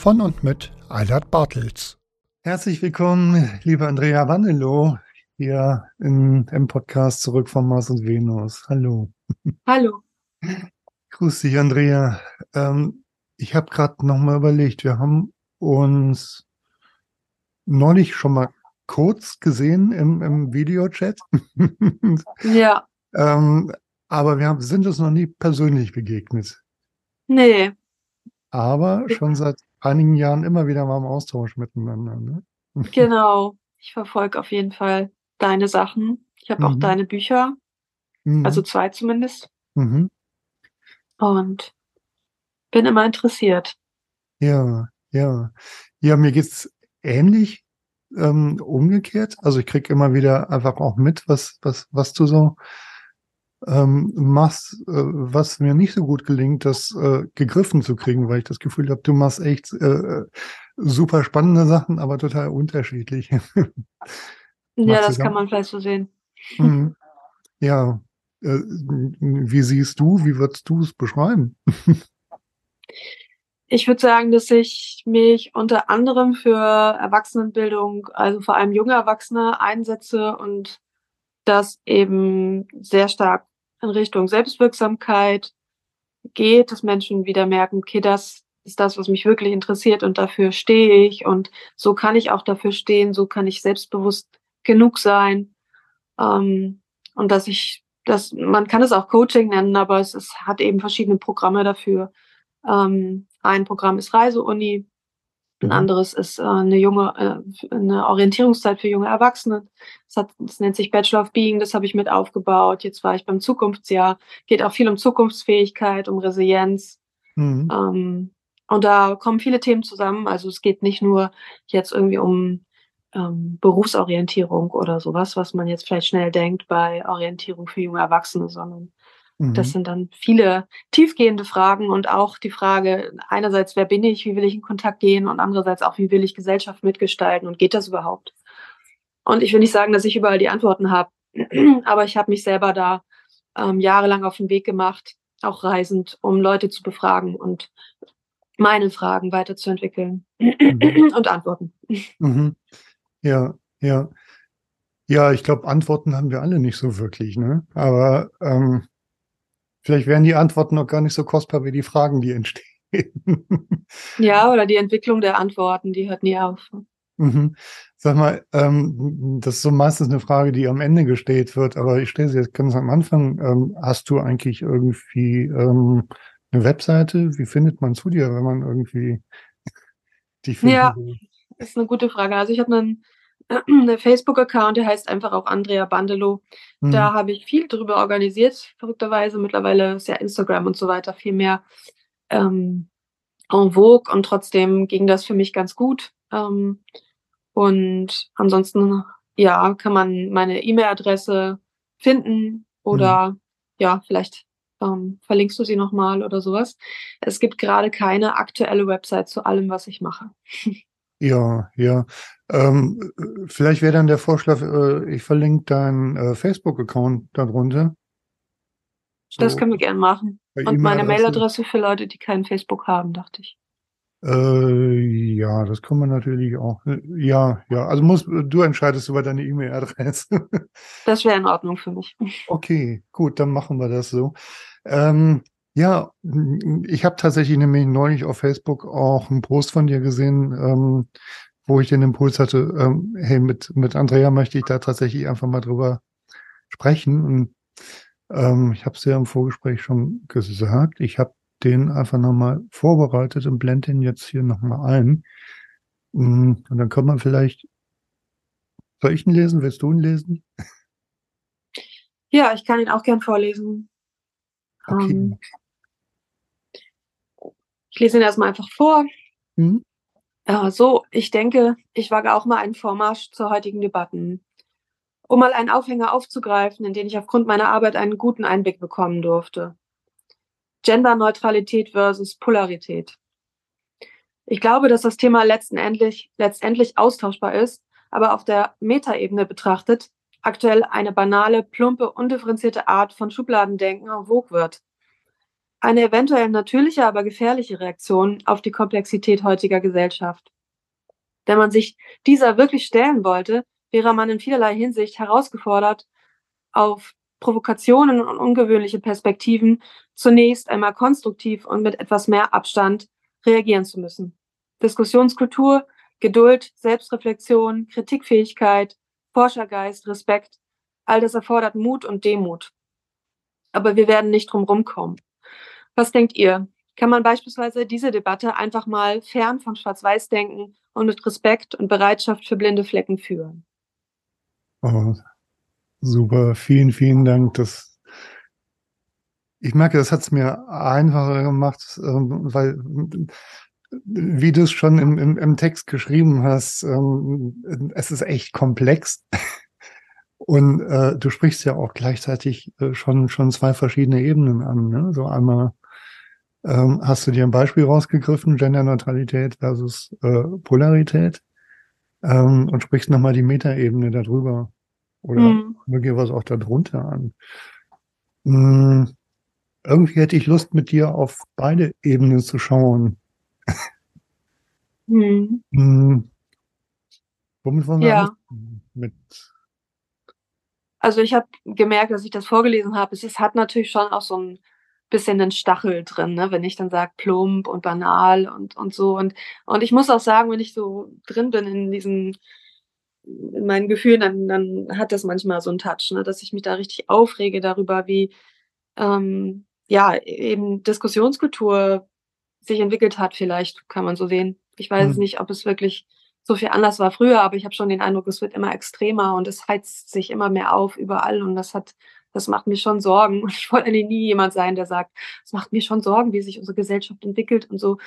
Von und mit Eilert Bartels. Herzlich willkommen, liebe Andrea Wandelow, hier in, im Podcast Zurück von Mars und Venus. Hallo. Hallo. Grüß dich, Andrea. Ähm, ich habe gerade nochmal überlegt, wir haben uns neulich schon mal kurz gesehen im, im Videochat. Ja, ähm, aber wir haben, sind uns noch nie persönlich begegnet. nee, Aber schon seit einigen Jahren immer wieder mal im Austausch miteinander. Ne? genau. Ich verfolge auf jeden Fall deine Sachen. Ich habe auch Mhm. deine Bücher, Mhm. also zwei zumindest. mhm. Und bin immer interessiert. Ja, ja. Ja, mir geht's ähnlich ähm, umgekehrt. Also ich krieg immer wieder einfach auch mit, was, was, was du so ähm, machst, äh, was mir nicht so gut gelingt, das äh, gegriffen zu kriegen, weil ich das Gefühl habe, du machst echt äh, super spannende Sachen, aber total unterschiedlich. Ja, das kann man vielleicht so sehen. Mhm. Ja. Äh, wie siehst du, wie würdest du es beschreiben? Ich würde sagen, dass ich mich unter anderem für Erwachsenenbildung, also vor allem junge Erwachsene, einsetze und das eben sehr stark in Richtung Selbstwirksamkeit geht, dass Menschen wieder merken, okay, das ist das, was mich wirklich interessiert und dafür stehe ich und so kann ich auch dafür stehen, so kann ich selbstbewusst genug sein ähm, und dass ich, dass man kann es auch Coaching nennen, aber es, es hat eben verschiedene Programme dafür. Ähm, ein Programm ist Reiseuni, ein Mhm. anderes ist äh, eine junge, äh, eine Orientierungszeit für junge Erwachsene. Das, hat, das nennt sich Bachelor of Being, das habe ich mit aufgebaut. Jetzt war ich beim Zukunftsjahr. Geht auch viel um Zukunftsfähigkeit, um Resilienz. Mhm. Ähm, und da kommen viele Themen zusammen. Also es geht nicht nur jetzt irgendwie um ähm, Berufsorientierung oder sowas, was man jetzt vielleicht schnell denkt bei Orientierung für junge Erwachsene, sondern Mhm. das sind dann viele tiefgehende Fragen und auch die Frage, einerseits, wer bin ich, wie will ich in Kontakt gehen und andererseits auch, wie will ich Gesellschaft mitgestalten und geht das überhaupt? Und ich will nicht sagen, dass ich überall die Antworten habe, aber ich habe mich selber da ähm, jahrelang auf den Weg gemacht, auch reisend, um Leute zu befragen und meine Fragen weiterzuentwickeln Mhm. und Antworten. Mhm. Ja, ja. Ja, ich glaube, Antworten haben wir alle nicht so wirklich, ne? Aber ähm, vielleicht wären die Antworten noch gar nicht so kostbar wie die Fragen, die entstehen. Ja, oder die Entwicklung der Antworten, die hört nie auf. Mhm. Sag mal, ähm, das ist so meistens eine Frage, die am Ende gestellt wird, aber ich stelle sie jetzt ganz am Anfang. Ähm, hast du eigentlich irgendwie ähm, eine Webseite? Wie findet man zu dir, wenn man irgendwie dich finden Ja. ist eine gute Frage. Also ich habe einen Facebook-Account, der heißt einfach auch Andrea Bandelow. Mhm. Da habe ich viel drüber organisiert, verrückterweise. Mittlerweile ist ja Instagram und so weiter viel mehr ähm, en vogue und trotzdem ging das für mich ganz gut. Ähm, und ansonsten, ja, kann man meine E-Mail-Adresse finden oder ja, vielleicht ähm, verlinkst du sie nochmal oder sowas. Es gibt gerade keine aktuelle Website zu allem, was ich mache. Ja, ja. Ähm, äh, vielleicht wäre dann der Vorschlag, äh, ich verlinke deinen äh, Facebook-Account darunter. Das So, können wir gern machen. per Und meine E-Mail-Adresse. Mailadresse für Leute, die kein Facebook haben, dachte ich. Äh, ja, das kann man natürlich auch. Äh, Ja, ja. Also muss, du entscheidest über deine E-Mail-Adresse. Das wäre in Ordnung für mich. Okay, gut, dann machen wir das so. Ähm, Ja, ich habe tatsächlich nämlich neulich auf Facebook auch einen Post von dir gesehen, ähm, wo ich den Impuls hatte, ähm, hey, mit, mit Andrea möchte ich da tatsächlich einfach mal drüber sprechen. Und ähm, ich habe es ja im Vorgespräch schon gesagt. Ich habe den einfach nochmal vorbereitet und blende den jetzt hier nochmal ein. Mm, und dann kann man vielleicht, soll ich ihn lesen? Willst du ihn lesen? Ja, ich kann ihn auch gern vorlesen. Okay. Ähm, ich lese ihn erstmal einfach vor. Mhm. Ja, so, ich denke, ich wage auch mal einen Vormarsch zu heutigen Debatten. Um mal einen Aufhänger aufzugreifen, in den ich aufgrund meiner Arbeit einen guten Einblick bekommen durfte. Genderneutralität versus Polarität. Ich glaube, dass das Thema letztendlich, letztendlich austauschbar ist, aber auf der Metaebene betrachtet aktuell eine banale, plumpe, undifferenzierte Art von Schubladendenken en vogue wird. Eine eventuell natürliche, aber gefährliche Reaktion auf die Komplexität heutiger Gesellschaft. Wenn man sich dieser wirklich stellen wollte, wäre man in vielerlei Hinsicht herausgefordert, auf Provokationen und ungewöhnliche Perspektiven zunächst einmal konstruktiv und mit etwas mehr Abstand reagieren zu müssen. Diskussionskultur, Geduld, Selbstreflexion, Kritikfähigkeit, Forschergeist, Respekt, all das erfordert Mut und Demut. Aber wir werden nicht drum rumkommen. Was denkt ihr? Kann man beispielsweise diese Debatte einfach mal fern von Schwarz-Weiß-Denken und mit Respekt und Bereitschaft für blinde Flecken führen? Oh, super, vielen, vielen Dank. Das, ich merke, das hat es mir einfacher gemacht, ähm, weil wie du es schon im, im, im Text geschrieben hast, ähm, es ist echt komplex. Und äh, du sprichst ja auch gleichzeitig äh, schon, schon zwei verschiedene Ebenen an. Ne? So einmal ähm, hast du dir ein Beispiel rausgegriffen, Genderneutralität versus äh, Polarität, ähm, und sprichst nochmal die Metaebene darüber. Oder Mhm. möglicherweise auch darunter an. Mm, irgendwie hätte ich Lust, mit dir auf beide Ebenen zu schauen. Mhm. Hm. Womit wollen wir Ja. Mit, Also ich habe gemerkt, als ich das vorgelesen habe, es, es hat natürlich schon auch so ein bisschen einen Stachel drin, ne? wenn ich dann sage plump und banal und, und so. Und, und ich muss auch sagen, wenn ich so drin bin in diesen, in meinen Gefühlen, dann, dann hat das manchmal so einen Touch, ne? dass ich mich da richtig aufrege darüber, wie ähm, ja eben Diskussionskultur sich entwickelt hat, vielleicht kann man so sehen. Ich weiß Hm. nicht, ob es wirklich so viel anders war früher, aber ich habe schon den Eindruck, es wird immer extremer und es heizt sich immer mehr auf überall und das hat, das macht mir schon Sorgen. Und ich wollte eigentlich nie jemand sein, der sagt, es macht mir schon Sorgen, wie sich unsere Gesellschaft entwickelt und so.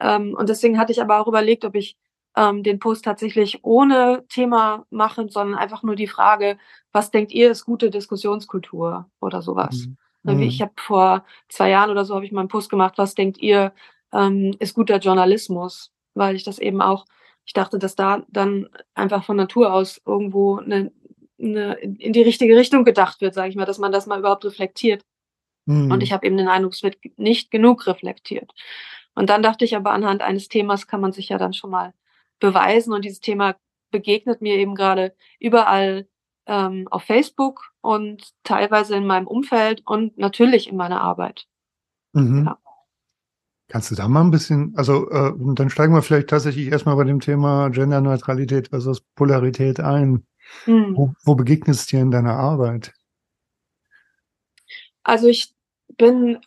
Ähm, und deswegen hatte ich aber auch überlegt, ob ich ähm, den Post tatsächlich ohne Thema mache, sondern einfach nur die Frage, was denkt ihr, ist gute Diskussionskultur oder sowas? Hm. Ne, wie Ich habe vor zwei Jahren oder so habe ich mal einen Post gemacht, was denkt ihr, ähm, ist guter Journalismus? Weil ich das eben auch, ich dachte, dass da dann einfach von Natur aus irgendwo eine, eine in die richtige Richtung gedacht wird, sage ich mal, dass man das mal überhaupt reflektiert. Hm. Und ich habe eben den Eindruck, es wird nicht genug reflektiert. Und dann dachte ich aber, anhand eines Themas kann man sich ja dann schon mal beweisen. Und dieses Thema begegnet mir eben gerade überall ähm, auf Facebook und teilweise in meinem Umfeld und natürlich in meiner Arbeit. Mhm. Ja. Kannst du da mal ein bisschen, also äh, dann steigen wir vielleicht tatsächlich erstmal bei dem Thema Genderneutralität versus Polarität ein. Hm. Wo, wo begegnet es dir in deiner Arbeit? Also ich bin,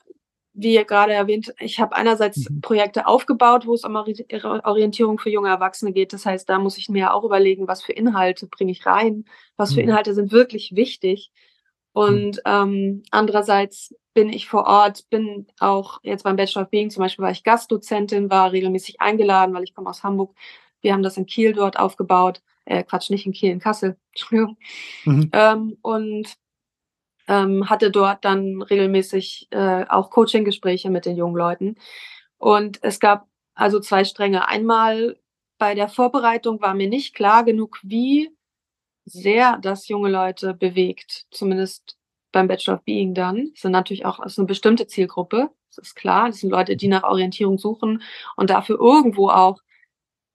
wie ihr gerade erwähnt, ich habe einerseits Mhm. Projekte aufgebaut, wo es um Ori- Orientierung für junge Erwachsene geht. Das heißt, da muss ich mir auch überlegen, was für Inhalte bringe ich rein, was für Mhm. Inhalte sind wirklich wichtig. Und ähm, andererseits bin ich vor Ort, bin auch jetzt beim Bachelor of Being zum Beispiel, war ich Gastdozentin, war regelmäßig eingeladen, weil ich komme aus Hamburg. Wir haben das in Kiel dort aufgebaut. Äh, Quatsch, nicht in Kiel, in Kassel. Entschuldigung. Mhm. Ähm, und ähm, hatte dort dann regelmäßig äh, auch Coaching-Gespräche mit den jungen Leuten. Und es gab also zwei Stränge. Einmal bei der Vorbereitung war mir nicht klar genug, wie sehr das junge Leute bewegt, zumindest beim Bachelor of Being dann. Das sind natürlich auch das ist eine bestimmte Zielgruppe, das ist klar. Das sind Leute, die nach Orientierung suchen und dafür irgendwo auch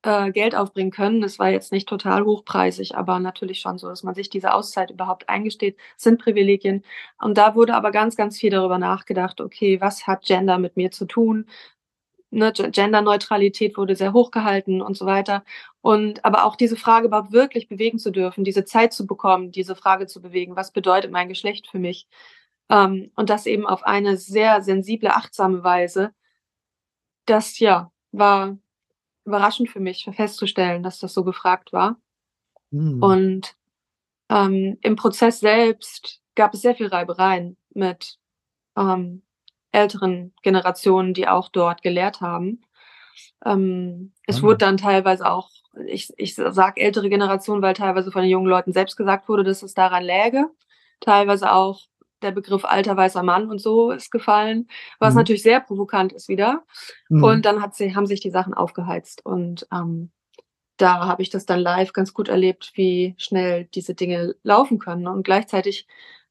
äh, Geld aufbringen können. Es war jetzt nicht total hochpreisig, aber natürlich schon so, dass man sich diese Auszeit überhaupt eingesteht, sind Privilegien. Und da wurde aber ganz, ganz viel darüber nachgedacht, okay, was hat Gender mit mir zu tun? Ne, Genderneutralität wurde sehr hoch gehalten und so weiter. Und aber auch diese Frage überhaupt wirklich bewegen zu dürfen, diese Zeit zu bekommen, diese Frage zu bewegen, was bedeutet mein Geschlecht für mich? Ähm, und das eben auf eine sehr sensible, achtsame Weise. Das ja war überraschend für mich festzustellen, dass das so gefragt war. Mhm. Und ähm, im Prozess selbst gab es sehr viel Reibereien mit ähm, älteren Generationen, die auch dort gelehrt haben. Ähm, es mhm. wurde dann teilweise auch, ich, ich sage ältere Generation, weil teilweise von den jungen Leuten selbst gesagt wurde, dass es daran läge. Teilweise auch der Begriff alter weißer Mann und so ist gefallen, was mhm. natürlich sehr provokant ist wieder. Mhm. Und dann hat sie, haben sich die Sachen aufgeheizt. Und ähm, da habe ich das dann live ganz gut erlebt, wie schnell diese Dinge laufen können. Und gleichzeitig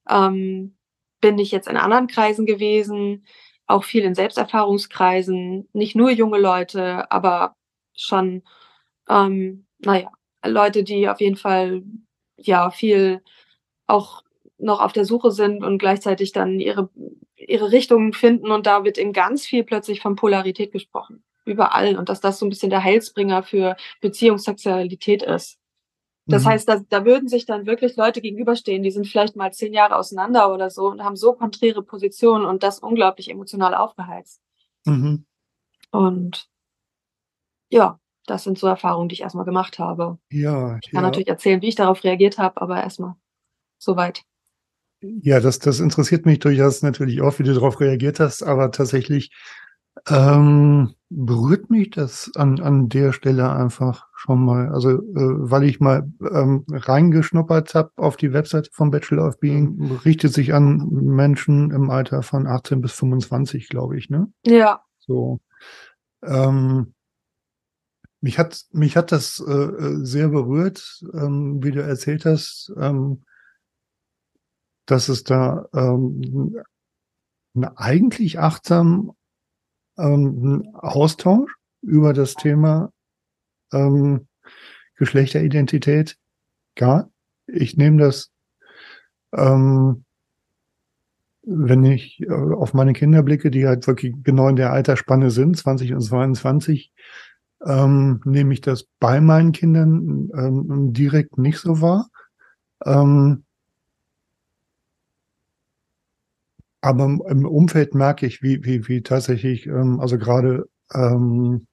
ähm, bin ich jetzt in anderen Kreisen gewesen, auch viel in Selbsterfahrungskreisen, nicht nur junge Leute, aber schon, ähm, naja, Leute, die auf jeden Fall ja viel auch noch auf der Suche sind und gleichzeitig dann ihre, ihre Richtungen finden. Und da wird in ganz viel plötzlich von Polarität gesprochen. Überall. Und dass das so ein bisschen der Heilsbringer für Beziehungssexualität ist. Das mhm. heißt, da, da würden sich dann wirklich Leute gegenüberstehen, die sind vielleicht mal zehn Jahre auseinander oder so und haben so konträre Positionen und das unglaublich emotional aufgeheizt. Mhm. Und ja, das sind so Erfahrungen, die ich erstmal gemacht habe. Ja. Ich kann ja. natürlich erzählen, wie ich darauf reagiert habe, aber erstmal soweit. Ja, das, das interessiert mich durchaus natürlich auch, wie du darauf reagiert hast, aber tatsächlich ähm, berührt mich das an, an der Stelle einfach schon mal. Also, äh, weil ich mal ähm, reingeschnuppert habe auf die Webseite vom Bachelor of Being, richtet sich an Menschen im Alter von 18 bis 25, glaube ich, ne? Ja. So. Ähm, mich hat, mich hat das äh, äh sehr berührt, ähm, wie du erzählt hast. Ähm, dass es da ähm, eigentlich achtsam ähm, Austausch über das Thema ähm, Geschlechteridentität gab. Ich nehme das, ähm, wenn ich äh, auf meine Kinder blicke, die halt wirklich genau in der Altersspanne sind, 20 und 22, ähm, nehme ich das bei meinen Kindern ähm, direkt nicht so wahr. Ähm, Aber im Umfeld merke ich, wie, wie, wie tatsächlich, ähm, also gerade ähm,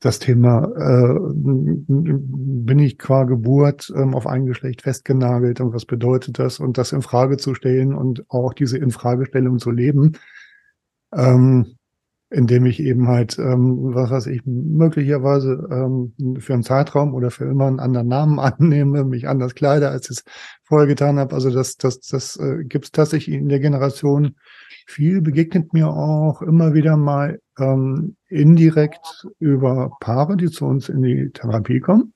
das Thema, äh, bin ich qua Geburt ähm, auf ein Geschlecht festgenagelt und was bedeutet das? Und das in Frage zu stellen und auch diese Infragestellung zu leben, ähm, indem ich eben halt, ähm, was weiß ich, möglicherweise ähm, für einen Zeitraum oder für immer einen anderen Namen annehme, mich anders kleide, als ich es vorher getan habe. Also das, das, das äh, gibt es tatsächlich in der Generation viel, begegnet mir auch immer wieder mal ähm, indirekt über Paare, die zu uns in die Therapie kommen.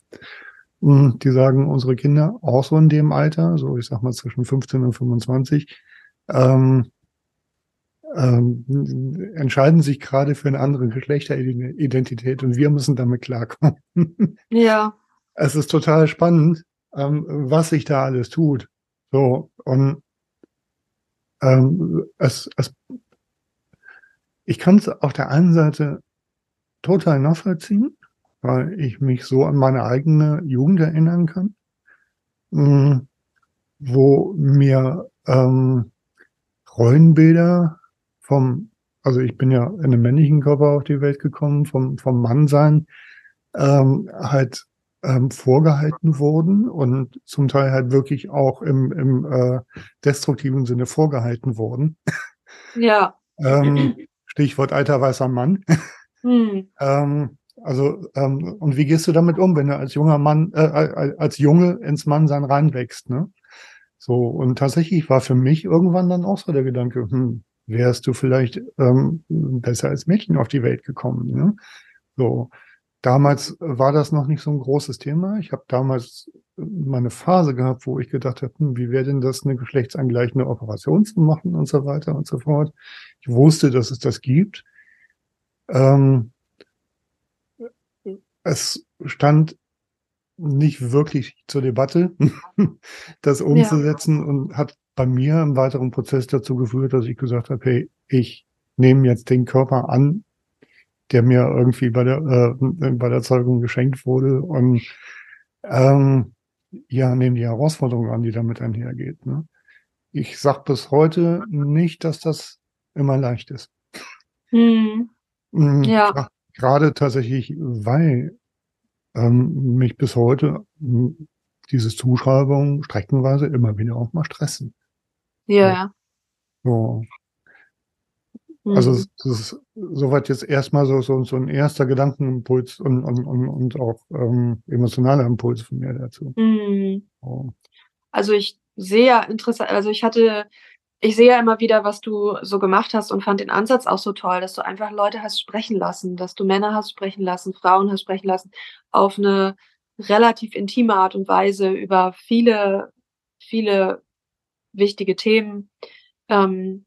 Und die sagen, unsere Kinder auch so in dem Alter, so ich sag mal zwischen 15 und 25, ähm, ähm, entscheiden sich gerade für eine andere Geschlechteridentität und wir müssen damit klarkommen. Ja. Es ist total spannend, ähm, was sich da alles tut. So, und ähm, es, es, ich kann es auf der einen Seite total nachvollziehen, weil ich mich so an meine eigene Jugend erinnern kann, mh, wo mir ähm, Rollenbilder vom, also ich bin ja in einem männlichen Körper auf die Welt gekommen, vom, vom Mannsein ähm, halt ähm, vorgehalten wurden und zum Teil halt wirklich auch im, im äh, destruktiven Sinne vorgehalten wurden. Ja. ähm, Stichwort alter weißer Mann. Hm. ähm, also, ähm, und wie gehst du damit um, wenn du als junger Mann, äh, als Junge ins Mannsein reinwächst, ne? So, und tatsächlich war für mich irgendwann dann auch so der Gedanke, hm, wärst du vielleicht ähm, besser als Mädchen auf die Welt gekommen. Ne? So, damals war das noch nicht so ein großes Thema. Ich habe damals meine Phase gehabt, wo ich gedacht habe, hm, wie wäre denn das, eine geschlechtsangleichende Operation zu machen und so weiter und so fort. Ich wusste, dass es das gibt. Ähm, es stand nicht wirklich zur Debatte, das umzusetzen ja. und hat bei mir im weiteren Prozess dazu geführt, dass ich gesagt habe, hey, ich nehme jetzt den Körper an, der mir irgendwie bei der, äh, bei der Zeugung geschenkt wurde und ähm, ja, nehme die Herausforderung an, die damit einhergeht. Ne? Ich sag bis heute nicht, dass das immer leicht ist. Hm. Mhm, ja. Gerade tatsächlich, weil ähm, mich bis heute hm, diese Zuschreibungen streckenweise immer wieder auch mal stressen. Ja. So. Also mhm. es ist soweit jetzt erstmal so, so, so ein erster Gedankenimpuls und, und, und, und auch ähm, emotionaler Impuls von mir dazu. Mhm. So. Also ich sehe ja interessant, also ich hatte, ich sehe ja immer wieder, was du so gemacht hast und fand den Ansatz auch so toll, dass du einfach Leute hast sprechen lassen, dass du Männer hast sprechen lassen, Frauen hast sprechen lassen, auf eine relativ intime Art und Weise über viele, viele wichtige Themen. Ähm,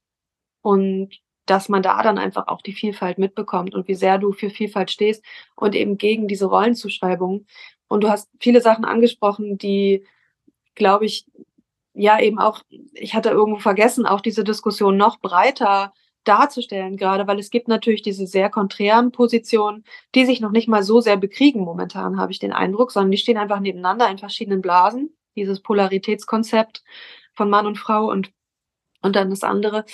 und dass man da dann einfach auch die Vielfalt mitbekommt und wie sehr du für Vielfalt stehst und eben gegen diese Rollenzuschreibung. Und du hast viele Sachen angesprochen, die, glaube ich, ja eben auch, ich hatte irgendwo vergessen, auch diese Diskussion noch breiter darzustellen, gerade weil es gibt natürlich diese sehr konträren Positionen, die sich noch nicht mal so sehr bekriegen momentan, habe ich den Eindruck, sondern die stehen einfach nebeneinander in verschiedenen Blasen, dieses Polaritätskonzept von Mann und Frau und, und dann das andere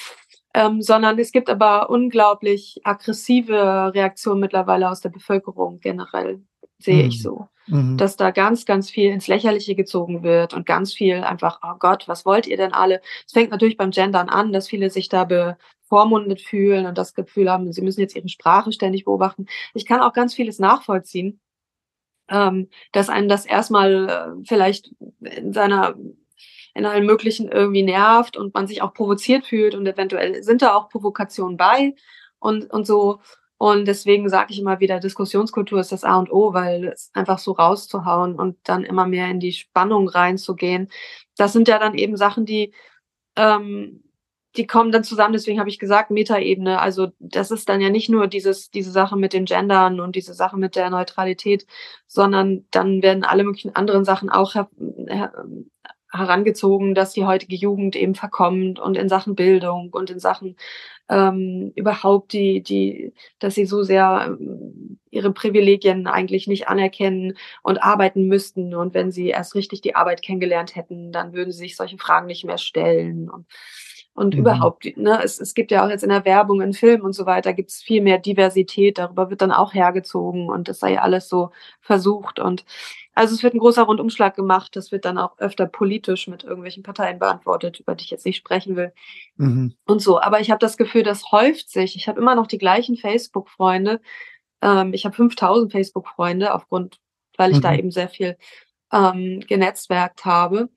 ähm, sondern es gibt aber unglaublich aggressive Reaktionen mittlerweile aus der Bevölkerung generell, sehe mhm. ich so. Mhm. Dass da ganz, ganz viel ins Lächerliche gezogen wird und ganz viel einfach, oh Gott, was wollt ihr denn alle? Es fängt natürlich beim Gendern an, dass viele sich da bevormundet fühlen und das Gefühl haben, sie müssen jetzt ihre Sprache ständig beobachten. Ich kann auch ganz vieles nachvollziehen, ähm, dass einen das erstmal äh, vielleicht in seiner in allen möglichen irgendwie nervt und man sich auch provoziert fühlt und eventuell sind da auch Provokationen bei und, und so. Und deswegen sage ich immer wieder, Diskussionskultur ist das A und O, weil es einfach so rauszuhauen und dann immer mehr in die Spannung reinzugehen. Das sind ja dann eben Sachen, die, ähm, die kommen dann zusammen, deswegen habe ich gesagt, Metaebene. Also das ist dann ja nicht nur dieses, diese Sache mit den Gendern und diese Sache mit der Neutralität, sondern dann werden alle möglichen anderen Sachen auch herangezogen, dass die heutige Jugend eben verkommt und in Sachen Bildung und in Sachen ähm, überhaupt die, die, dass sie so sehr ähm, ihre Privilegien eigentlich nicht anerkennen und arbeiten müssten. Und wenn sie erst richtig die Arbeit kennengelernt hätten, dann würden sie sich solche Fragen nicht mehr stellen. Und und mhm. überhaupt, ne, es, es gibt ja auch jetzt in der Werbung, in Filmen und so weiter, gibt es viel mehr Diversität, darüber wird dann auch hergezogen und das sei alles so versucht. Und also es wird ein großer Rundumschlag gemacht, das wird dann auch öfter politisch mit irgendwelchen Parteien beantwortet, über die ich jetzt nicht sprechen will. Mhm. Und so. Aber ich habe das Gefühl, das häuft sich. Ich habe immer noch die gleichen Facebook-Freunde. Ähm, ich habe 5000 Facebook-Freunde aufgrund, weil ich mhm. da eben sehr viel ähm, genetzwerkt habe.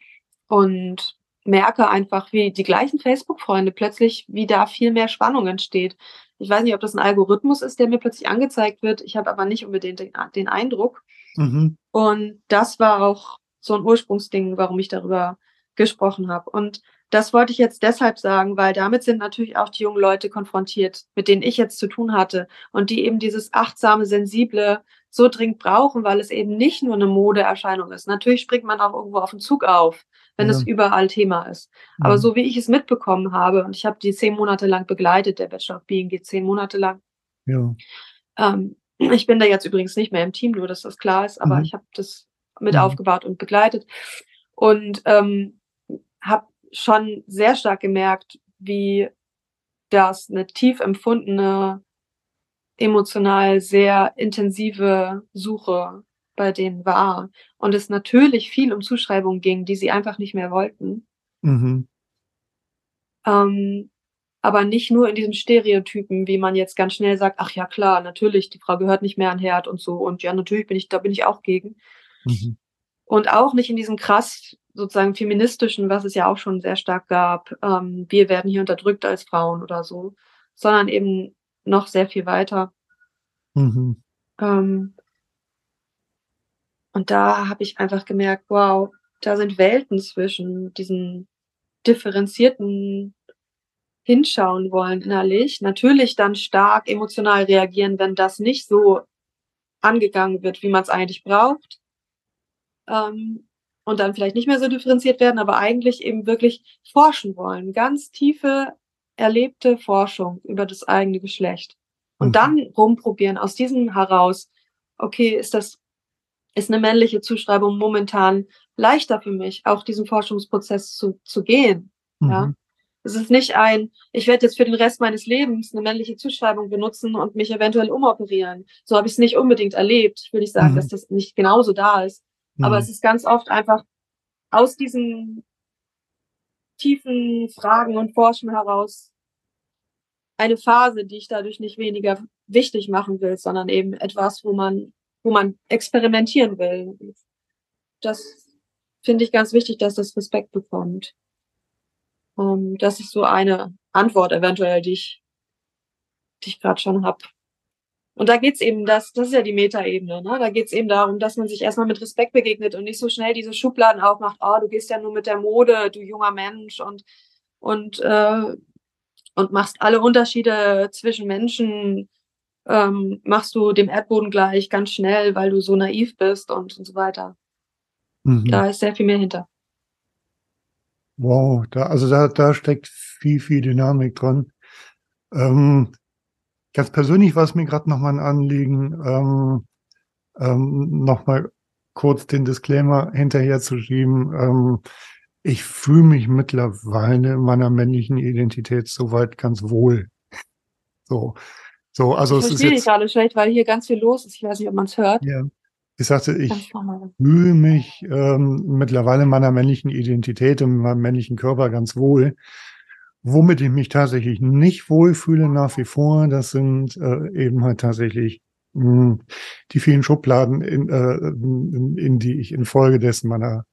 Und merke einfach, wie die gleichen Facebook-Freunde plötzlich, wie da viel mehr Spannung entsteht. Ich weiß nicht, ob das ein Algorithmus ist, der mir plötzlich angezeigt wird. Ich habe aber nicht unbedingt den, den Eindruck. Mhm. Und das war auch so ein Ursprungsding, warum ich darüber gesprochen habe. Und das wollte ich jetzt deshalb sagen, weil damit sind natürlich auch die jungen Leute konfrontiert, mit denen ich jetzt zu tun hatte und die eben dieses achtsame, sensible so dringend brauchen, weil es eben nicht nur eine Modeerscheinung ist. Natürlich springt man auch irgendwo auf den Zug auf, wenn ja. es überall Thema ist. Aber mhm. so wie ich es mitbekommen habe, und ich habe die zehn Monate lang begleitet, der Bachelor of Being geht zehn Monate lang. Ja. Ähm, ich bin da jetzt übrigens nicht mehr im Team, nur dass das klar ist, aber mhm. ich habe das mit mhm. aufgebaut und begleitet und ähm, habe schon sehr stark gemerkt, wie das eine tief empfundene, emotional sehr intensive Suche bei denen war und es natürlich viel um Zuschreibungen ging, die sie einfach nicht mehr wollten. Mhm. Ähm, aber nicht nur in diesem Stereotypen, wie man jetzt ganz schnell sagt, ach ja klar, natürlich, die Frau gehört nicht mehr an Herd und so und ja, natürlich bin ich, da bin ich auch gegen. Mhm. Und auch nicht in diesem krass sozusagen feministischen, was es ja auch schon sehr stark gab, ähm, wir werden hier unterdrückt als Frauen oder so, sondern eben noch sehr viel weiter. Mhm. Ähm, und da habe ich einfach gemerkt, wow, da sind Welten zwischen diesen differenzierten hinschauen wollen innerlich. Natürlich dann stark emotional reagieren, wenn das nicht so angegangen wird, wie man es eigentlich braucht. Ähm, und dann vielleicht nicht mehr so differenziert werden, aber eigentlich eben wirklich forschen wollen. Ganz tiefe, erlebte Forschung über das eigene Geschlecht. Und Mhm. dann rumprobieren aus diesem heraus, okay, ist das, ist eine männliche Zuschreibung momentan leichter für mich, auch diesen Forschungsprozess zu, zu gehen. Ja. Es ist nicht ein, ich werde jetzt für den Rest meines Lebens eine männliche Zuschreibung benutzen und mich eventuell umoperieren. So habe ich es nicht unbedingt erlebt. Ich will nicht sagen, Mhm. dass das nicht genauso da ist. Aber Mhm. es ist ganz oft einfach aus diesen tiefen Fragen und Forschen heraus eine Phase, die ich dadurch nicht weniger wichtig machen will, sondern eben etwas, wo man, wo man experimentieren will. Das finde ich ganz wichtig, dass das Respekt bekommt. Ähm, das ist so eine Antwort eventuell, die ich, die ich gerade schon hab. Und da geht's eben, das, das ist ja die Metaebene, ne? Da geht's eben darum, dass man sich erstmal mit Respekt begegnet und nicht so schnell diese Schubladen aufmacht, oh, du gehst ja nur mit der Mode, du junger Mensch und und äh, und machst alle Unterschiede zwischen Menschen, ähm, machst du dem Erdboden gleich ganz schnell, weil du so naiv bist und, und so weiter. Mhm. Da ist sehr viel mehr hinter. Wow, da, also da, da steckt viel, viel Dynamik dran. Ähm, ganz persönlich war es mir gerade nochmal ein Anliegen, ähm, ähm, nochmal kurz den Disclaimer hinterher zu schieben. Ähm, ich fühle mich mittlerweile in meiner männlichen Identität soweit ganz wohl. So, so, also ich es ist verstehe dich jetzt, gerade schlecht, weil hier ganz viel los ist. Ich weiß nicht, ob man es hört. ja, ich sagte, ich, fühle mich ähm, mittlerweile in meiner männlichen Identität und in meinem männlichen Körper ganz wohl. Womit ich mich tatsächlich nicht wohlfühle nach wie vor, das sind äh, eben halt tatsächlich mh, die vielen Schubladen, in, äh, in, in die ich infolgedessen meiner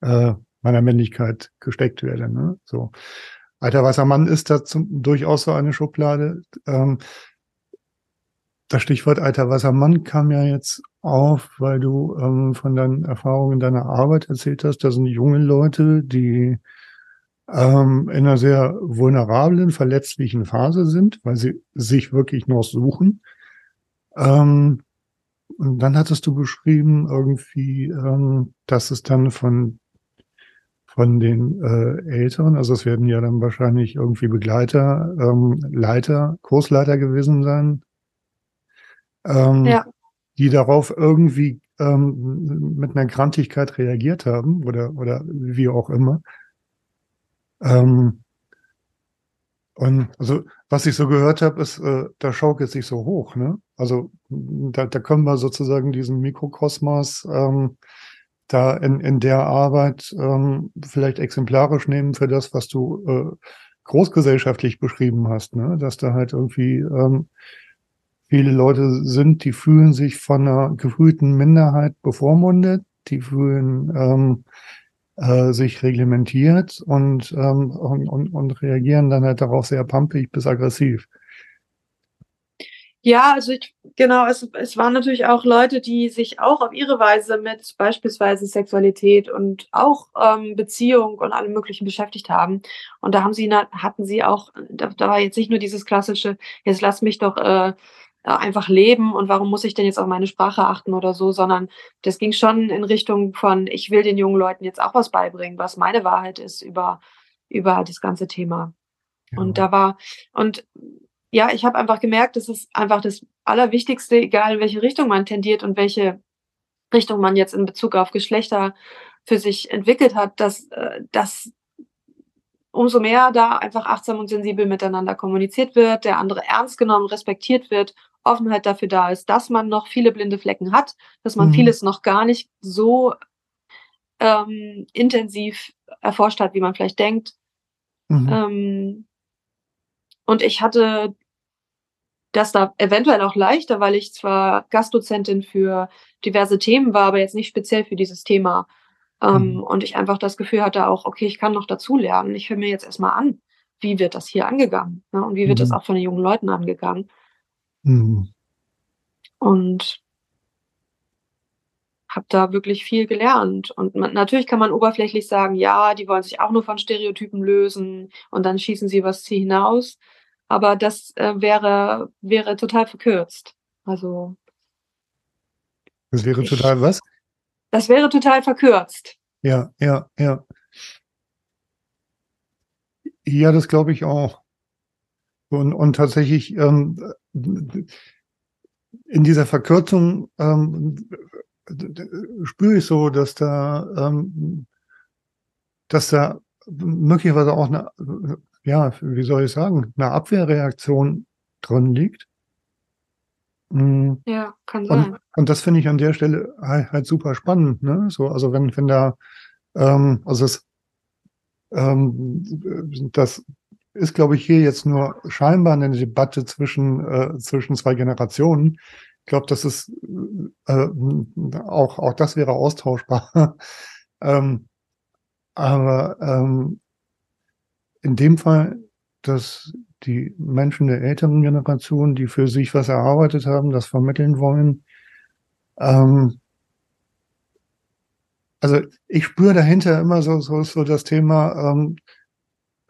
äh, meiner Männlichkeit gesteckt werde. Ne? So, alter weißer Mann ist da zum, durchaus so eine Schublade. Ähm, das Stichwort alter weißer Mann kam ja jetzt auf, weil du ähm, von deinen Erfahrungen in deiner Arbeit erzählt hast. Da sind junge Leute, die ähm, in einer sehr vulnerablen, verletzlichen Phase sind, weil sie sich wirklich noch suchen. Ähm, und dann hattest du beschrieben irgendwie, ähm, dass es dann von von den äh, Älteren, also es werden ja dann wahrscheinlich irgendwie Begleiter, ähm, Leiter, Kursleiter gewesen sein, ähm, Ja. die darauf irgendwie ähm, mit einer Grantigkeit reagiert haben oder oder wie auch immer. Ähm, und also was ich so gehört habe, ist, äh, da schaukelt sich so hoch, ne? Also da, da können wir sozusagen diesen Mikrokosmos ähm, da in, in der Arbeit ähm, vielleicht exemplarisch nehmen für das, was du äh, großgesellschaftlich beschrieben hast, ne? Dass da halt irgendwie ähm, viele Leute sind, die fühlen sich von einer gefühlten Minderheit bevormundet, die fühlen ähm, äh, sich reglementiert und, ähm, und, und, und reagieren dann halt darauf sehr pampig bis aggressiv. Ja, also ich, genau, es, es waren natürlich auch Leute, die sich auch auf ihre Weise mit beispielsweise Sexualität und auch ähm, Beziehung und allem Möglichen beschäftigt haben. Und da haben sie, hatten sie auch, da, da war jetzt nicht nur dieses klassische, jetzt lass mich doch äh, einfach leben und warum muss ich denn jetzt auf meine Sprache achten oder so, sondern das ging schon in Richtung von, ich will den jungen Leuten jetzt auch was beibringen, was meine Wahrheit ist über, über das ganze Thema. Und da war, und ja, ich habe einfach gemerkt, das ist einfach das Allerwichtigste, egal in welche Richtung man tendiert und welche Richtung man jetzt in Bezug auf Geschlechter für sich entwickelt hat, dass, äh, dass umso mehr da einfach achtsam und sensibel miteinander kommuniziert wird, der andere ernst genommen, respektiert wird, Offenheit dafür da ist, dass man noch viele blinde Flecken hat, dass man Mhm. vieles noch gar nicht so ähm, intensiv erforscht hat, wie man vielleicht denkt. Mhm. Ähm, und ich hatte das da eventuell auch leichter, weil ich zwar Gastdozentin für diverse Themen war, aber jetzt nicht speziell für dieses Thema. Ähm, Mhm. Und ich einfach das Gefühl hatte auch, okay, ich kann noch dazu lernen. Ich höre mir jetzt erstmal an, wie wird das hier angegangen? Ne? Und wie wird das Mhm. auch von den jungen Leuten angegangen? Mhm. Und habe da wirklich viel gelernt. Und man, natürlich kann man oberflächlich sagen, ja, die wollen sich auch nur von Stereotypen lösen und dann schießen sie was Ziel hinaus. Aber das äh, wäre, wäre total verkürzt. Also Das wäre total was? Das wäre total verkürzt. Ja, ja, ja. Ja, das glaube ich auch. Und, und tatsächlich ähm, in dieser Verkürzung ähm, spüre ich so, dass da, ähm, dass da möglicherweise auch eine, ja, wie soll ich sagen, eine Abwehrreaktion drin liegt. Mhm. Ja, kann sein. Und, und das finde ich an der Stelle halt, halt, super spannend, ne? So, also wenn, wenn da, ähm, also es, ähm, das ist, glaube ich, hier jetzt nur scheinbar eine Debatte zwischen, äh, zwischen zwei Generationen. Ich glaube, das ist äh, auch, auch das wäre austauschbar. ähm, aber ähm, in dem Fall, dass die Menschen der älteren Generation, die für sich was erarbeitet haben, das vermitteln wollen, ähm, also ich spüre dahinter immer so, so, so das Thema, ähm,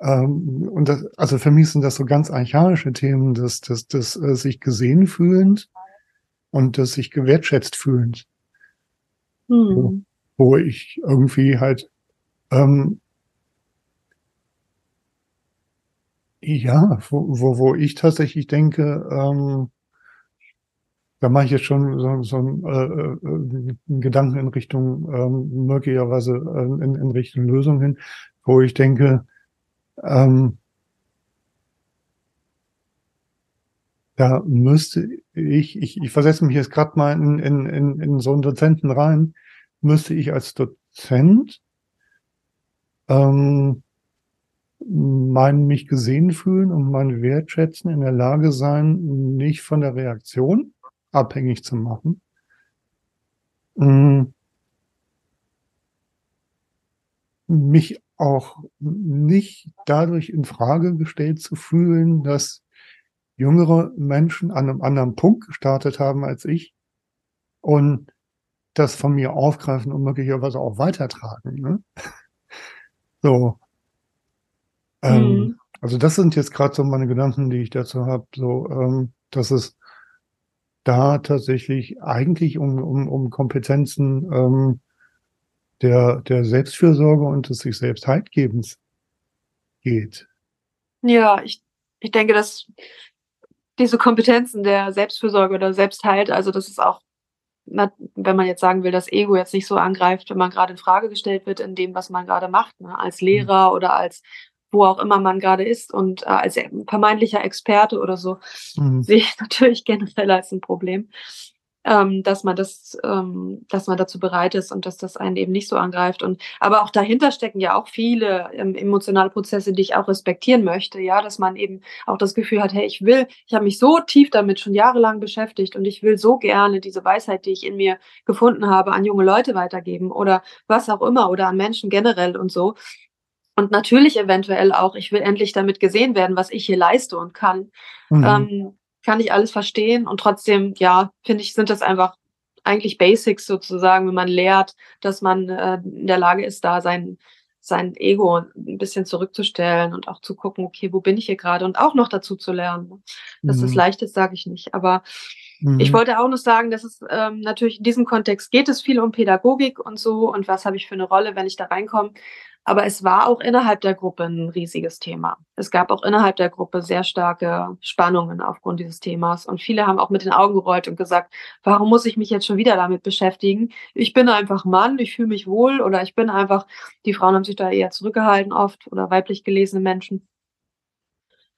ähm, und das, also für mich sind das so ganz archaische Themen, das, das, das äh, sich gesehen fühlend und das sich gewertschätzt fühlend. Hm. Wo, wo ich irgendwie halt ähm, ja, wo, wo, wo ich tatsächlich denke, ähm, da mache ich jetzt schon so, so einen, äh, äh, einen Gedanken in Richtung ähm, möglicherweise äh, in, in Richtung Lösung hin, wo ich denke, ähm, da müsste ich, ich, ich versetze mich jetzt gerade mal in, in, in, in so einen Dozenten rein, müsste ich als Dozent ähm, mein mich gesehen fühlen und mein Wertschätzen in der Lage sein, nicht von der Reaktion abhängig zu machen. Mm. Mich auch nicht dadurch in Frage gestellt zu fühlen, dass jüngere Menschen an einem anderen Punkt gestartet haben als ich und das von mir aufgreifen und möglicherweise auch weitertragen. Ne? So. Ähm, mhm. Also das sind jetzt gerade so meine Gedanken, die ich dazu habe, so ähm, dass es da tatsächlich eigentlich um, um, um Kompetenzen ähm, der, der Selbstfürsorge und des sich selbst Haltgebens geht. Ja, ich, ich denke, dass diese Kompetenzen der Selbstfürsorge oder Selbsthalt, also das ist auch, wenn man jetzt sagen will, das Ego jetzt nicht so angreift, wenn man gerade in Frage gestellt wird in dem, was man gerade macht, ne, als Lehrer mhm. oder als wo auch immer man gerade ist und äh, als vermeintlicher Experte oder so, mhm. sehe ich natürlich generell als ein Problem ähm, dass man das, ähm, dass man dazu bereit ist und dass das einen eben nicht so angreift. Und aber auch dahinter stecken ja auch viele ähm, emotionale Prozesse, die ich auch respektieren möchte. Ja, dass man eben auch das Gefühl hat, hey, ich will, ich habe mich so tief damit schon jahrelang beschäftigt und ich will so gerne diese Weisheit, die ich in mir gefunden habe, an junge Leute weitergeben oder was auch immer oder an Menschen generell und so. Und natürlich eventuell auch, ich will endlich damit gesehen werden, was ich hier leiste und kann. Mhm. Ähm, kann ich alles verstehen und trotzdem, ja, finde ich, sind das einfach eigentlich Basics sozusagen, wenn man lehrt, dass man äh, in der Lage ist, da sein, sein Ego ein bisschen zurückzustellen und auch zu gucken, okay, wo bin ich hier gerade und auch noch dazu zu lernen. Dass mhm. das leicht ist, sage ich nicht. Aber mhm. ich wollte auch noch sagen, dass es ähm, natürlich in diesem Kontext geht es viel um Pädagogik und so und was habe ich für eine Rolle, wenn ich da reinkomme. Aber es war auch innerhalb der Gruppe ein riesiges Thema. Es gab auch innerhalb der Gruppe sehr starke Spannungen aufgrund dieses Themas. Und viele haben auch mit den Augen gerollt und gesagt, warum muss ich mich jetzt schon wieder damit beschäftigen? Ich bin einfach Mann, ich fühle mich wohl oder ich bin einfach, die Frauen haben sich da eher zurückgehalten oft oder weiblich gelesene Menschen.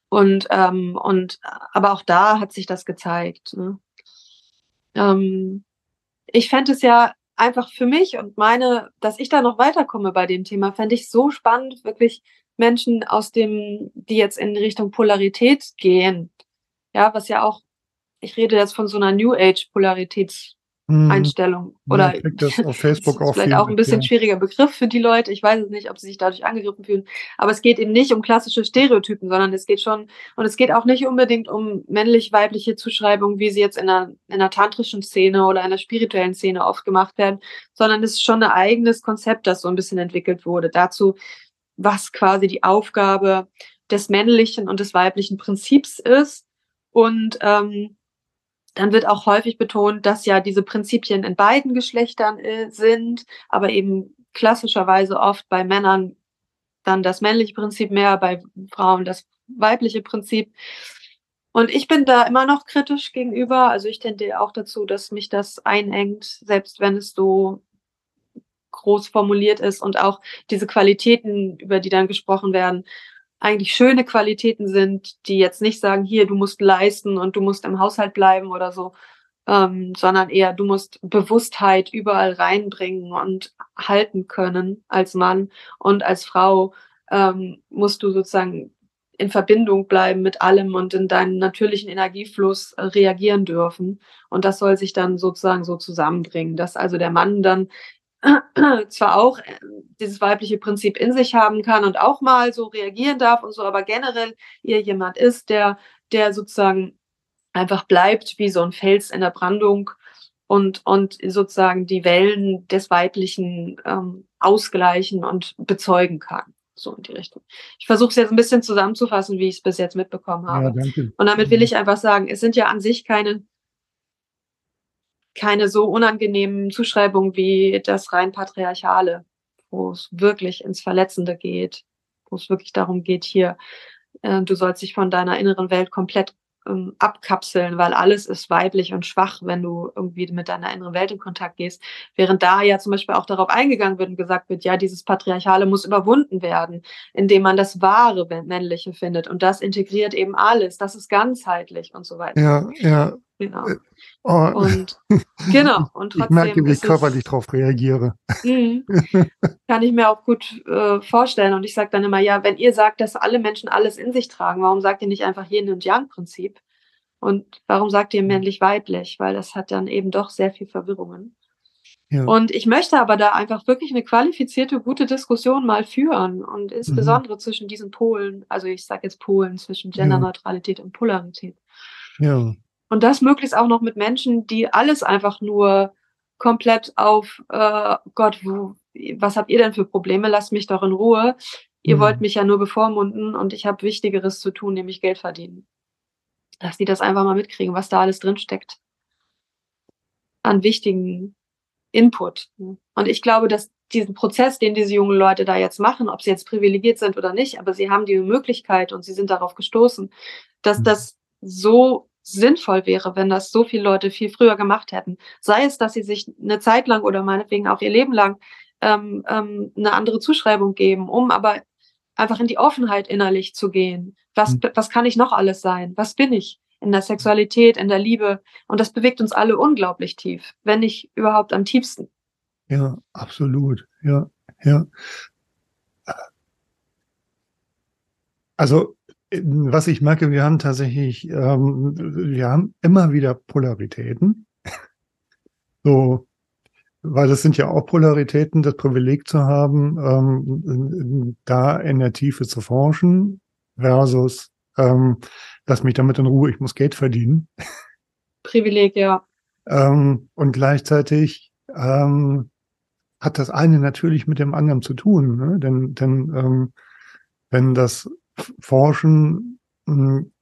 Und, ähm, und aber auch da hat sich das gezeigt. Ne? Ähm, ich fände es ja einfach für mich und meine, dass ich da noch weiterkomme bei dem Thema, fände ich so spannend, wirklich Menschen aus dem, die jetzt in Richtung Polarität gehen. Ja, was ja auch, ich rede jetzt von so einer New Age Polaritäts hm. Einstellung. Oder ja, das auf Facebook das ist vielleicht auch ein bisschen ja. schwieriger Begriff für die Leute. Ich weiß es nicht, ob sie sich dadurch angegriffen fühlen. Aber es geht eben nicht um klassische Stereotypen, sondern es geht schon, und es geht auch nicht unbedingt um männlich-weibliche Zuschreibungen, wie sie jetzt in einer, in einer tantrischen Szene oder einer spirituellen Szene oft gemacht werden, sondern es ist schon ein eigenes Konzept, das so ein bisschen entwickelt wurde. Dazu, was quasi die Aufgabe des männlichen und des weiblichen Prinzips ist und ähm, dann wird auch häufig betont, dass ja diese Prinzipien in beiden Geschlechtern äh, sind, aber eben klassischerweise oft bei Männern dann das männliche Prinzip mehr, bei Frauen das weibliche Prinzip. Und ich bin da immer noch kritisch gegenüber. Also ich tendiere auch dazu, dass mich das einengt, selbst wenn es so groß formuliert ist und auch diese Qualitäten, über die dann gesprochen werden, eigentlich schöne Qualitäten sind, die jetzt nicht sagen, hier, du musst leisten und du musst im Haushalt bleiben oder so, ähm, sondern eher, du musst Bewusstheit überall reinbringen und halten können als Mann und als Frau ähm, musst du sozusagen in Verbindung bleiben mit allem und in deinen natürlichen Energiefluss äh, reagieren dürfen. Und das soll sich dann sozusagen so zusammenbringen, dass also der Mann dann zwar auch äh, dieses weibliche Prinzip in sich haben kann und auch mal so reagieren darf und so, aber generell ihr jemand ist, der, der sozusagen einfach bleibt wie so ein Fels in der Brandung und, und sozusagen die Wellen des Weiblichen ähm, ausgleichen und bezeugen kann so in die Richtung. Ich versuche es jetzt ein bisschen zusammenzufassen, wie ich es bis jetzt mitbekommen habe. Ja. Und damit will mhm. ich einfach sagen, es sind ja an sich keine, keine so unangenehmen Zuschreibungen wie das rein patriarchale, wo es wirklich ins Verletzende geht, wo es wirklich darum geht, hier, äh, du sollst dich von deiner inneren Welt komplett ähm, abkapseln, weil alles ist weiblich und schwach, wenn du irgendwie mit deiner inneren Welt in Kontakt gehst. Während da ja zum Beispiel auch darauf eingegangen wird und gesagt wird, ja, dieses Patriarchale muss überwunden werden, indem man das wahre Männliche findet. Und das integriert eben alles. Das ist ganzheitlich und so weiter. Ja, ja. Genau. Äh, oh. Und genau. Und trotzdem ich merke, wie ich körperlich darauf reagiere. Mhm. kann ich mir auch gut äh, vorstellen. Und ich sage dann immer, ja, wenn ihr sagt, dass alle Menschen alles in sich tragen, warum sagt ihr nicht einfach Yin und Yang-Prinzip? Und warum sagt ihr mhm. männlich-weiblich? Weil das hat dann eben doch sehr viel Verwirrungen. Ja. Und ich möchte aber da einfach wirklich eine qualifizierte, gute Diskussion mal führen und insbesondere mhm. zwischen diesen Polen, also ich sage jetzt Polen, zwischen Genderneutralität ja. und Polarität. Ja. Und das möglichst auch noch mit Menschen, die alles einfach nur komplett auf äh, Gott, wo, was habt ihr denn für Probleme? Lasst mich doch in Ruhe. Ihr mhm. wollt mich ja nur bevormunden und ich habe Wichtigeres zu tun, nämlich Geld verdienen. Dass die das einfach mal mitkriegen, was da alles drin steckt. An wichtigen Input. Und ich glaube, dass diesen Prozess, den diese jungen Leute da jetzt machen, ob sie jetzt privilegiert sind oder nicht, aber sie haben die Möglichkeit und sie sind darauf gestoßen, dass mhm. das so sinnvoll wäre, wenn das so viele Leute viel früher gemacht hätten. Sei es, dass sie sich eine Zeit lang oder meinetwegen auch ihr Leben lang ähm, ähm, eine andere Zuschreibung geben, um aber einfach in die Offenheit innerlich zu gehen. Was, mhm. was kann ich noch alles sein? Was bin ich? In der Sexualität, in der Liebe. Und das bewegt uns alle unglaublich tief, wenn nicht überhaupt am tiefsten. Ja, absolut. Ja, ja. Also was ich merke, wir haben tatsächlich, ähm, wir haben immer wieder Polaritäten. so, weil das sind ja auch Polaritäten, das Privileg zu haben, ähm, da in der Tiefe zu forschen, versus ähm, lass mich damit in Ruhe, ich muss Geld verdienen. Privileg, ja. ähm, und gleichzeitig ähm, hat das eine natürlich mit dem anderen zu tun, ne? denn, denn ähm, wenn das Forschen hm,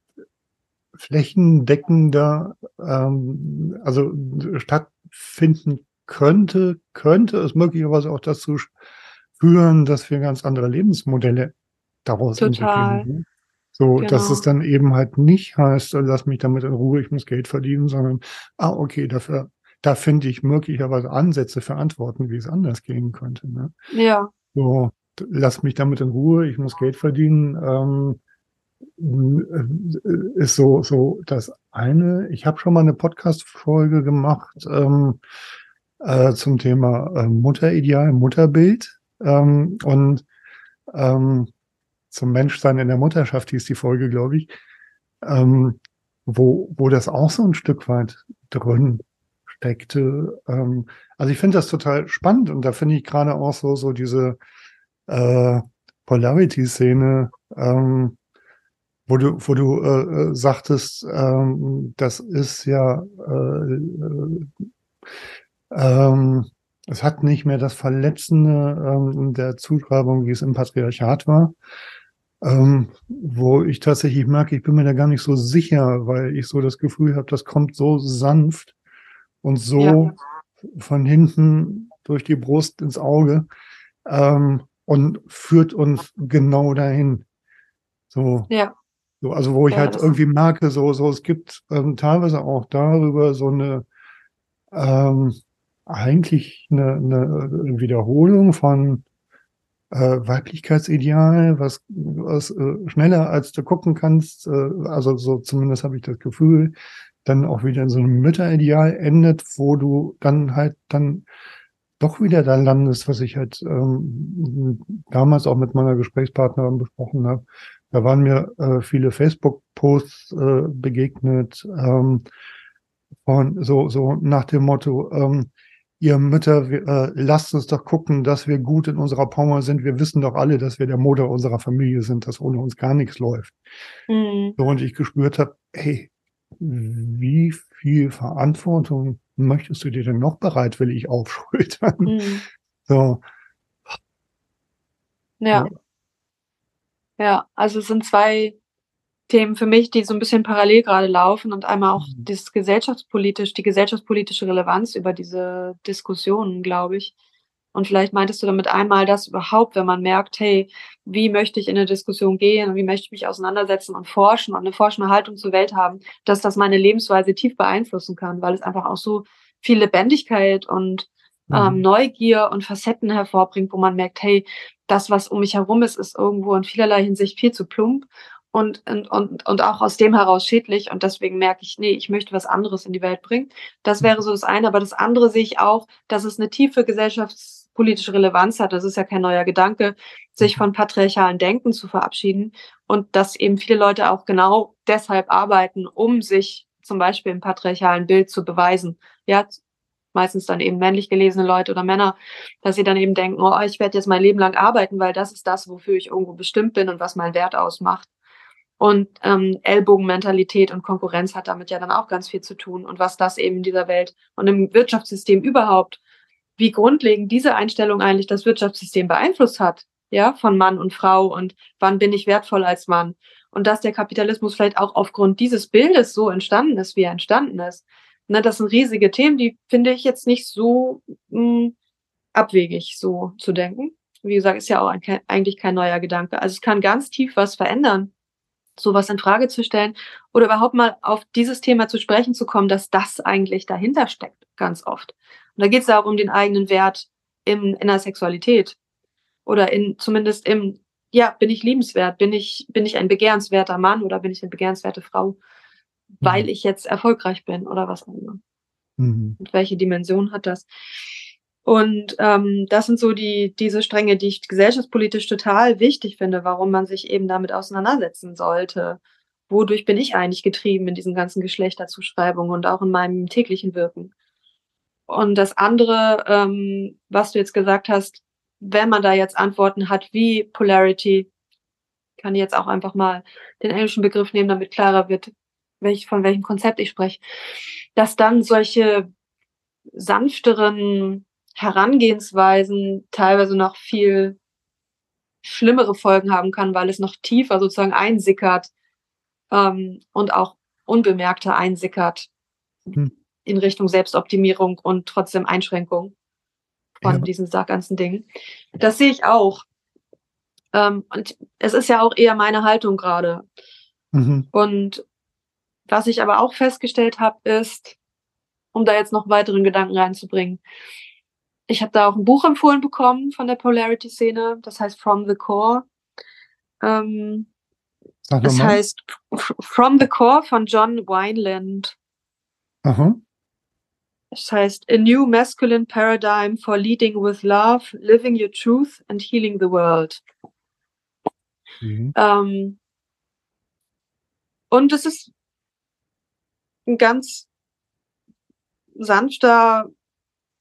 flächendeckender, ähm, also stattfinden könnte, könnte es möglicherweise auch dazu führen, dass wir ganz andere Lebensmodelle daraus Total. entwickeln. So, genau. dass es dann eben halt nicht heißt, lass mich damit in Ruhe, ich muss Geld verdienen, sondern, ah, okay, dafür, da finde ich möglicherweise Ansätze für Antworten, wie es anders gehen könnte. Ne? Ja. So, lass mich damit in Ruhe, ich muss Geld verdienen, ähm, ist so, so das eine. Ich habe schon mal eine Podcast-Folge gemacht ähm, äh, zum Thema äh, Mutterideal, Mutterbild ähm, und ähm, zum Menschsein in der Mutterschaft hieß die Folge, glaube ich, ähm, wo, wo das auch so ein Stück weit drin steckte. Ähm, also ich finde das total spannend und da finde ich gerade auch so, so diese äh, Polarity-Szene, ähm, wo du, wo du äh, äh, sagtest, ähm, das ist ja, äh, äh, ähm, es hat nicht mehr das Verletzende ähm, der Zuschreibung, wie es im Patriarchat war. ähm, wo ich tatsächlich merke, ich bin mir da gar nicht so sicher, weil ich so das Gefühl habe, das kommt so sanft und so ja. von hinten durch die Brust ins Auge ähm, und führt uns genau dahin. So. Ja. So, also wo ich ja, halt irgendwie merke, so, so es gibt ähm, teilweise auch darüber so eine ähm, eigentlich eine, eine Wiederholung von äh, Weiblichkeitsideal, was, was äh, schneller als du gucken kannst, äh, also so zumindest habe ich das Gefühl, dann auch wieder in so einem Mütterideal endet, wo du dann halt dann doch wieder da landest, was ich halt ähm, damals auch mit meiner Gesprächspartnerin besprochen habe. Da waren mir äh, viele Facebook-Posts äh, begegnet ähm, von so so nach dem Motto: ähm, Ihr Mütter, wir, äh, lasst uns doch gucken, dass wir gut in unserer Power sind. Wir wissen doch alle, dass wir der Motor unserer Familie sind, dass ohne uns gar nichts läuft. Mhm. So, und ich gespürt habe, hey, wie viel Verantwortung möchtest du dir denn noch bereitwillig aufschultern? Mhm. So. Ja. ja. Also es sind zwei Themen für mich, die so ein bisschen parallel gerade laufen und einmal auch mhm. das gesellschaftspolitisch, die gesellschaftspolitische Relevanz über diese Diskussionen, glaube ich. Und vielleicht meintest du damit einmal das überhaupt, wenn man merkt, hey, wie möchte ich in eine Diskussion gehen und wie möchte ich mich auseinandersetzen und forschen und eine forschende Haltung zur Welt haben, dass das meine Lebensweise tief beeinflussen kann, weil es einfach auch so viel Lebendigkeit und ähm, mhm. Neugier und Facetten hervorbringt, wo man merkt, hey, das, was um mich herum ist, ist irgendwo in vielerlei Hinsicht viel zu plump und, und, und, und auch aus dem heraus schädlich. Und deswegen merke ich, nee, ich möchte was anderes in die Welt bringen. Das wäre so das eine. Aber das andere sehe ich auch, dass es eine tiefe gesellschaftspolitische Relevanz hat. Das ist ja kein neuer Gedanke, sich von patriarchalen Denken zu verabschieden. Und dass eben viele Leute auch genau deshalb arbeiten, um sich zum Beispiel im patriarchalen Bild zu beweisen. Ja, meistens dann eben männlich gelesene Leute oder Männer, dass sie dann eben denken, oh, ich werde jetzt mein Leben lang arbeiten, weil das ist das, wofür ich irgendwo bestimmt bin und was mein Wert ausmacht. Und ähm, Ellbogenmentalität und Konkurrenz hat damit ja dann auch ganz viel zu tun. Und was das eben in dieser Welt und im Wirtschaftssystem überhaupt, wie grundlegend diese Einstellung eigentlich das Wirtschaftssystem beeinflusst hat, ja, von Mann und Frau und wann bin ich wertvoll als Mann. Und dass der Kapitalismus vielleicht auch aufgrund dieses Bildes so entstanden ist, wie er entstanden ist. Ne, das sind riesige Themen, die finde ich jetzt nicht so mh, hm, abwegig, so zu denken. Wie gesagt, ist ja auch ein, eigentlich kein neuer Gedanke. Also es kann ganz tief was verändern, sowas in Frage zu stellen oder überhaupt mal auf dieses Thema zu sprechen zu kommen, dass das eigentlich dahinter steckt, ganz oft. Und da geht es auch um den eigenen Wert im, in der Sexualität oder in zumindest im, ja, bin ich liebenswert, bin ich, bin ich ein begehrenswerter Mann oder bin ich eine begehrenswerte Frau? weil mhm. ich jetzt erfolgreich bin oder was auch immer. Mhm. Und welche Dimension hat das? Und ähm, das sind so die diese Stränge, die ich gesellschaftspolitisch total wichtig finde, warum man sich eben damit auseinandersetzen sollte. Wodurch bin ich eigentlich getrieben in diesen ganzen Geschlechterzuschreibungen und auch in meinem täglichen Wirken? Und das andere, ähm, was du jetzt gesagt hast, wenn man da jetzt Antworten hat wie Polarity, kann ich jetzt auch einfach mal den englischen Begriff nehmen, damit klarer wird, welch, von welchem Konzept ich spreche, dass dann solche sanfteren Herangehensweisen teilweise noch viel schlimmere Folgen haben kann, weil es noch tiefer sozusagen einsickert ähm, und auch unbemerkter einsickert hm. In Richtung Selbstoptimierung und trotzdem Einschränkung von ja. diesen ganzen Dingen. Das sehe ich auch. Ähm, und es ist ja auch eher meine Haltung gerade. Mhm. Und was ich aber auch festgestellt habe, ist, um da jetzt noch weiteren Gedanken reinzubringen, ich habe da auch ein Buch empfohlen bekommen von der Polarity-Szene, das heißt From the Core. Ähm, das heißt From the Core von John Wineland. Aha. Das heißt A New Masculine Paradigm for Leading with Love, Living Your Truth and Healing the World. Mhm. Ähm, und es ist ein ganz sanfter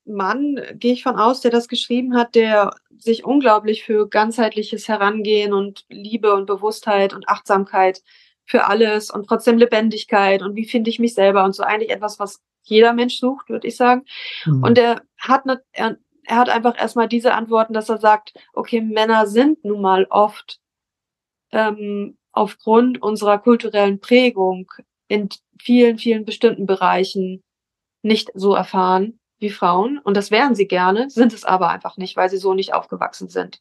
Mann, gehe ich von aus, der das geschrieben hat, der sich unglaublich für ganzheitliches Herangehen und Liebe und Bewusstheit und Achtsamkeit für alles und trotzdem Lebendigkeit und wie finde ich mich selber und so eigentlich etwas, was jeder Mensch sucht, würde ich sagen. Mhm. Und er hat ne, er, er hat einfach erstmal diese Antworten, dass er sagt, okay, Männer sind nun mal oft ähm, aufgrund unserer kulturellen Prägung in vielen, vielen bestimmten Bereichen nicht so erfahren wie Frauen. Und das wären sie gerne, sind es aber einfach nicht, weil sie so nicht aufgewachsen sind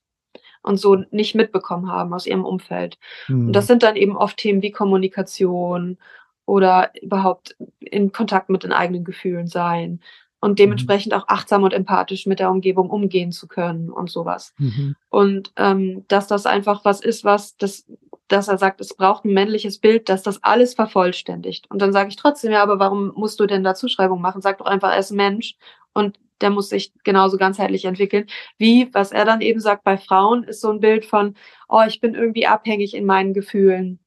und so nicht mitbekommen haben aus ihrem Umfeld. Hm. Und das sind dann eben oft Themen wie Kommunikation oder überhaupt in Kontakt mit den eigenen Gefühlen sein und dementsprechend auch achtsam und empathisch mit der Umgebung umgehen zu können und sowas. Mhm. Und ähm, dass das einfach was ist, was das, dass er sagt, es braucht ein männliches Bild, dass das alles vervollständigt. Und dann sage ich trotzdem, ja, aber warum musst du denn da Zuschreibung machen? Sag doch einfach, er ist ein Mensch und der muss sich genauso ganzheitlich entwickeln. Wie, was er dann eben sagt, bei Frauen ist so ein Bild von, oh, ich bin irgendwie abhängig in meinen Gefühlen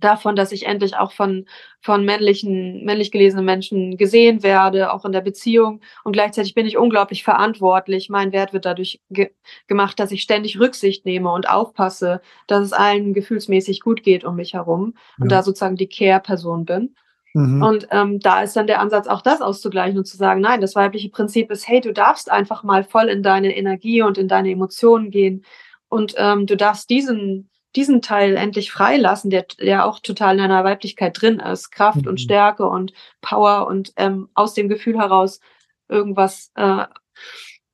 davon, dass ich endlich auch von, von männlichen, männlich gelesenen Menschen gesehen werde, auch in der Beziehung. Und gleichzeitig bin ich unglaublich verantwortlich. Mein Wert wird dadurch ge gemacht, dass ich ständig Rücksicht nehme und aufpasse, dass es allen gefühlsmäßig gut geht um mich herum und Ja. da sozusagen die Care-Person bin. Mhm. Und ähm, da ist dann der Ansatz, auch das auszugleichen und zu sagen, nein, das weibliche Prinzip ist, hey, du darfst einfach mal voll in deine Energie und in deine Emotionen gehen und ähm, du darfst diesen diesen Teil endlich freilassen, der, der auch total in deiner Weiblichkeit drin ist. Kraft Mhm. und Stärke und Power und ähm, aus dem Gefühl heraus irgendwas äh,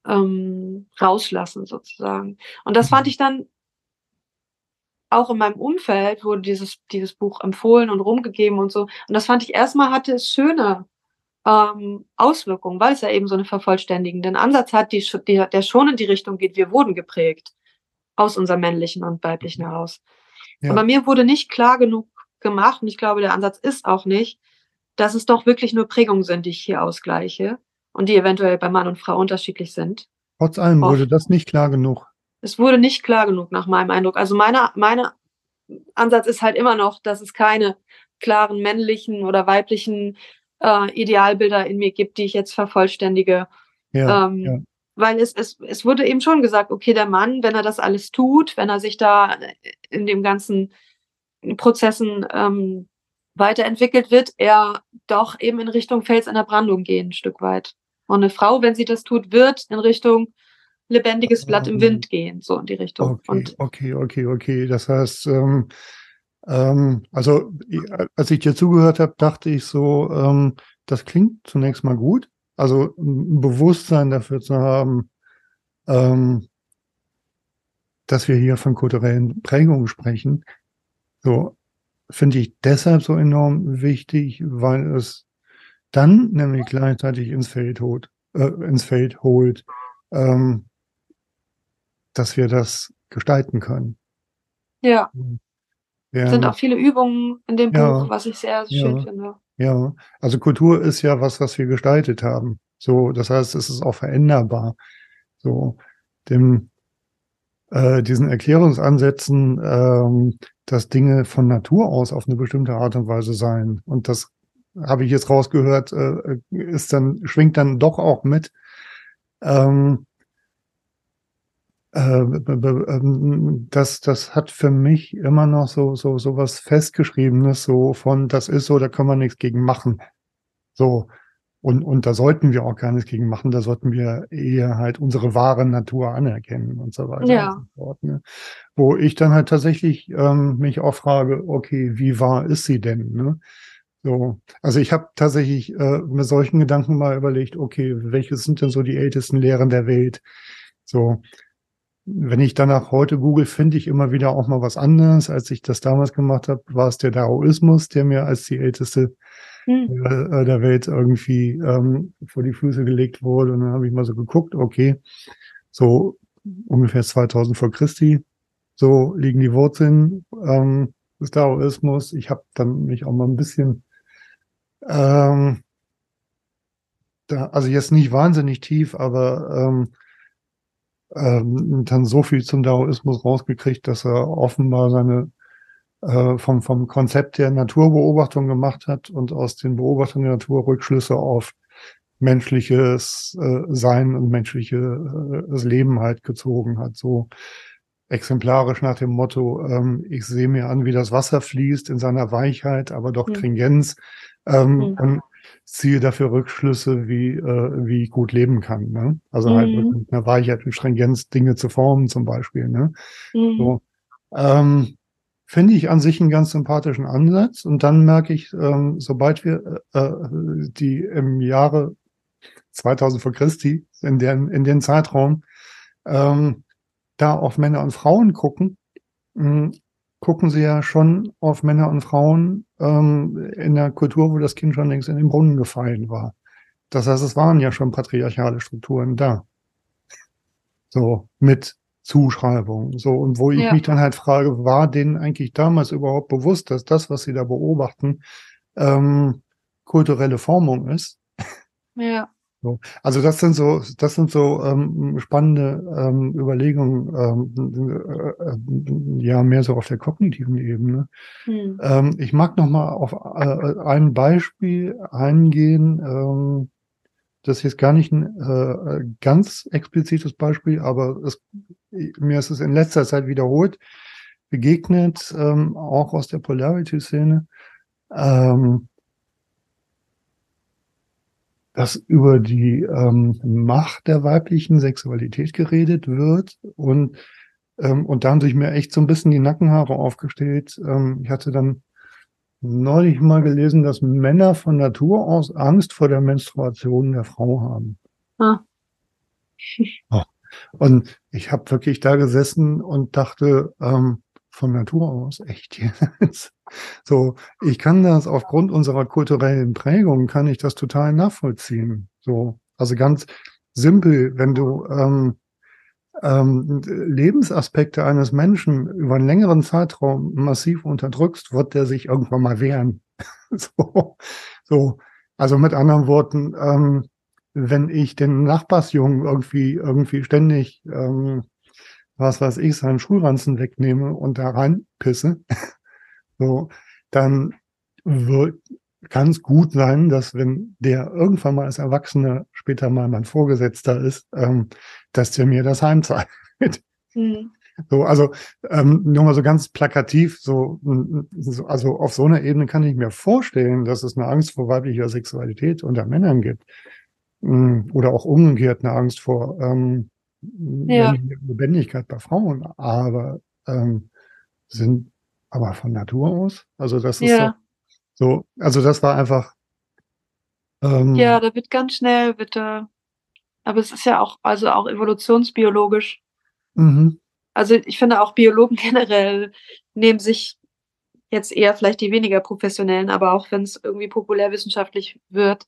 ähm, rauslassen sozusagen. Und das fand Mhm. ich dann auch in meinem Umfeld wurde dieses, dieses Buch empfohlen und rumgegeben und so. Und das fand ich erstmal hatte es schöne ähm, Auswirkungen, weil es ja eben so eine vervollständigenden Ansatz hat, die, die, der schon in die Richtung geht, wir wurden geprägt aus unserem männlichen und weiblichen heraus. Ja. Aber mir wurde nicht klar genug gemacht, und ich glaube, der Ansatz ist auch nicht, dass es doch wirklich nur Prägungen sind, die ich hier ausgleiche und die eventuell bei Mann und Frau unterschiedlich sind. Trotz allem wurde das nicht klar genug. Es wurde nicht klar genug nach meinem Eindruck. Also meine, meine Ansatz ist halt immer noch, dass es keine klaren männlichen oder weiblichen äh, Idealbilder in mir gibt, die ich jetzt vervollständige. Ja, ähm, ja. Weil es, es, es wurde eben schon gesagt, okay, der Mann, wenn er das alles tut, wenn er sich da in dem ganzen Prozessen ähm, weiterentwickelt, wird er doch eben in Richtung Fels in der Brandung gehen, ein Stück weit. Und eine Frau, wenn sie das tut, wird in Richtung lebendiges Blatt im Wind gehen, so in die Richtung. Okay, Und okay, okay, okay. Das heißt, ähm, ähm, also als ich dir zugehört habe, dachte ich so, ähm, das klingt zunächst mal gut. Also ein Bewusstsein dafür zu haben, ähm, dass wir hier von kulturellen Prägungen sprechen, so finde ich deshalb so enorm wichtig, weil es dann nämlich gleichzeitig ins Feld holt, äh, ins Feld holt, ähm, dass wir das gestalten können. ja, Wir sind auch viele Übungen in dem Ja. Buch, was ich sehr schön Ja. finde. Ja, also Kultur ist ja was, was wir gestaltet haben. So, das heißt, es ist auch veränderbar. So, dem, äh, diesen Erklärungsansätzen, ähm, dass Dinge von Natur aus auf eine bestimmte Art und Weise sein. Und das habe ich jetzt rausgehört, äh, ist dann, schwingt dann doch auch mit, äh, ähm, das, das hat für mich immer noch so, so, so was Festgeschriebenes, so von, das ist so, da kann man nichts gegen machen. So. Und, und da sollten wir auch gar nichts gegen machen, da sollten wir eher halt unsere wahre Natur anerkennen und so weiter Ja. so fort. Ne? Wo ich dann halt tatsächlich ähm, mich auch frage, okay, wie wahr ist sie denn? Ne? So, also ich habe tatsächlich äh, mit solchen Gedanken mal überlegt, okay, welche sind denn so die ältesten Lehren der Welt? So, wenn ich danach heute google, finde ich immer wieder auch mal was anderes. Als ich das damals gemacht habe, war es der Daoismus, der mir als die älteste Hm. äh, der Welt irgendwie ähm, vor die Füße gelegt wurde. Und dann habe ich mal so geguckt, okay, so ungefähr 2000 vor Christi, so liegen die Wurzeln ähm, des Daoismus. Ich habe dann mich auch mal ein bisschen, ähm, da, also jetzt nicht wahnsinnig tief, aber ähm, ähm, dann so viel zum Daoismus rausgekriegt, dass er offenbar seine äh, vom, vom Konzept der Naturbeobachtung gemacht hat und aus den Beobachtungen der Natur Rückschlüsse auf menschliches äh, Sein und menschliches Leben halt gezogen hat. So exemplarisch nach dem Motto, ähm, ich sehe mir an, wie das Wasser fließt in seiner Weichheit, aber doch Hm. Stringenz ähm, Hm. und ziehe dafür Rückschlüsse, wie, äh, wie ich gut leben kann. Ne? Also halt Mhm. mit einer Weichheit und Stringenz Dinge zu formen zum Beispiel. Ne? Mhm. So. Ähm, finde ich an sich einen ganz sympathischen Ansatz. Und dann merke ich, ähm, sobald wir äh, äh die im Jahre 2000 vor Christi, in, den, in den Zeitraum, ähm, da auf Männer und Frauen gucken, mh, hm, gucken sie ja schon auf Männer und Frauen ähm, in der Kultur, wo das Kind schon längst in den Brunnen gefallen war. Das heißt, es waren ja schon patriarchale Strukturen da. So, mit Zuschreibungen. So, und wo ich ja. mich dann halt frage, war denen eigentlich damals überhaupt bewusst, dass das, was sie da beobachten, ähm, kulturelle Formung ist? Ja. So. Also das sind so, das sind so ähm, spannende ähm, Überlegungen, ähm, äh, äh, ja mehr so auf der kognitiven Ebene. Hm. Ähm, ich mag noch mal auf äh, ein Beispiel eingehen. Ähm, das ist jetzt gar nicht ein äh, ganz explizites Beispiel, aber es, mir ist es in letzter Zeit wiederholt begegnet, ähm, auch aus der Polarity-Szene. Ähm, dass über die ähm, Macht der weiblichen Sexualität geredet wird und ähm, und da haben sich mir echt so ein bisschen die Nackenhaare aufgestellt. Ähm, ich hatte dann neulich mal gelesen, dass Männer von Natur aus Angst vor der Menstruation der Frau haben. Ah. Und ich habe wirklich da gesessen und dachte, ähm, von Natur aus, echt jetzt. So, ich kann das aufgrund unserer kulturellen Prägung, kann ich das total nachvollziehen. So, also ganz simpel, wenn du ähm, ähm, Lebensaspekte eines Menschen über einen längeren Zeitraum massiv unterdrückst, wird der sich irgendwann mal wehren. so, so, also mit anderen Worten, ähm, wenn ich den Nachbarsjungen irgendwie irgendwie ständig ähm, was weiß ich, seinen Schulranzen wegnehme und da reinpisse, so, dann wird, kann es gut sein, dass wenn der irgendwann mal als Erwachsener später mal mein Vorgesetzter ist, ähm, dass der mir das heimzahlt. Mhm. So, also ähm, nur mal so ganz plakativ, so, so, also auf so einer Ebene kann ich mir vorstellen, dass es eine Angst vor weiblicher Sexualität unter Männern gibt. Mm, oder auch umgekehrt eine Angst vor ähm, ja. Lebendigkeit bei Frauen, aber ähm, sind aber von Natur aus. Also das ist ja. so, so, also das war einfach. Ähm, ja, da wird ganz schnell, bitte. Aber es ist ja auch, also auch evolutionsbiologisch. Mhm. Also ich finde auch Biologen generell nehmen sich jetzt eher vielleicht die weniger professionellen, aber auch wenn es irgendwie populärwissenschaftlich wird,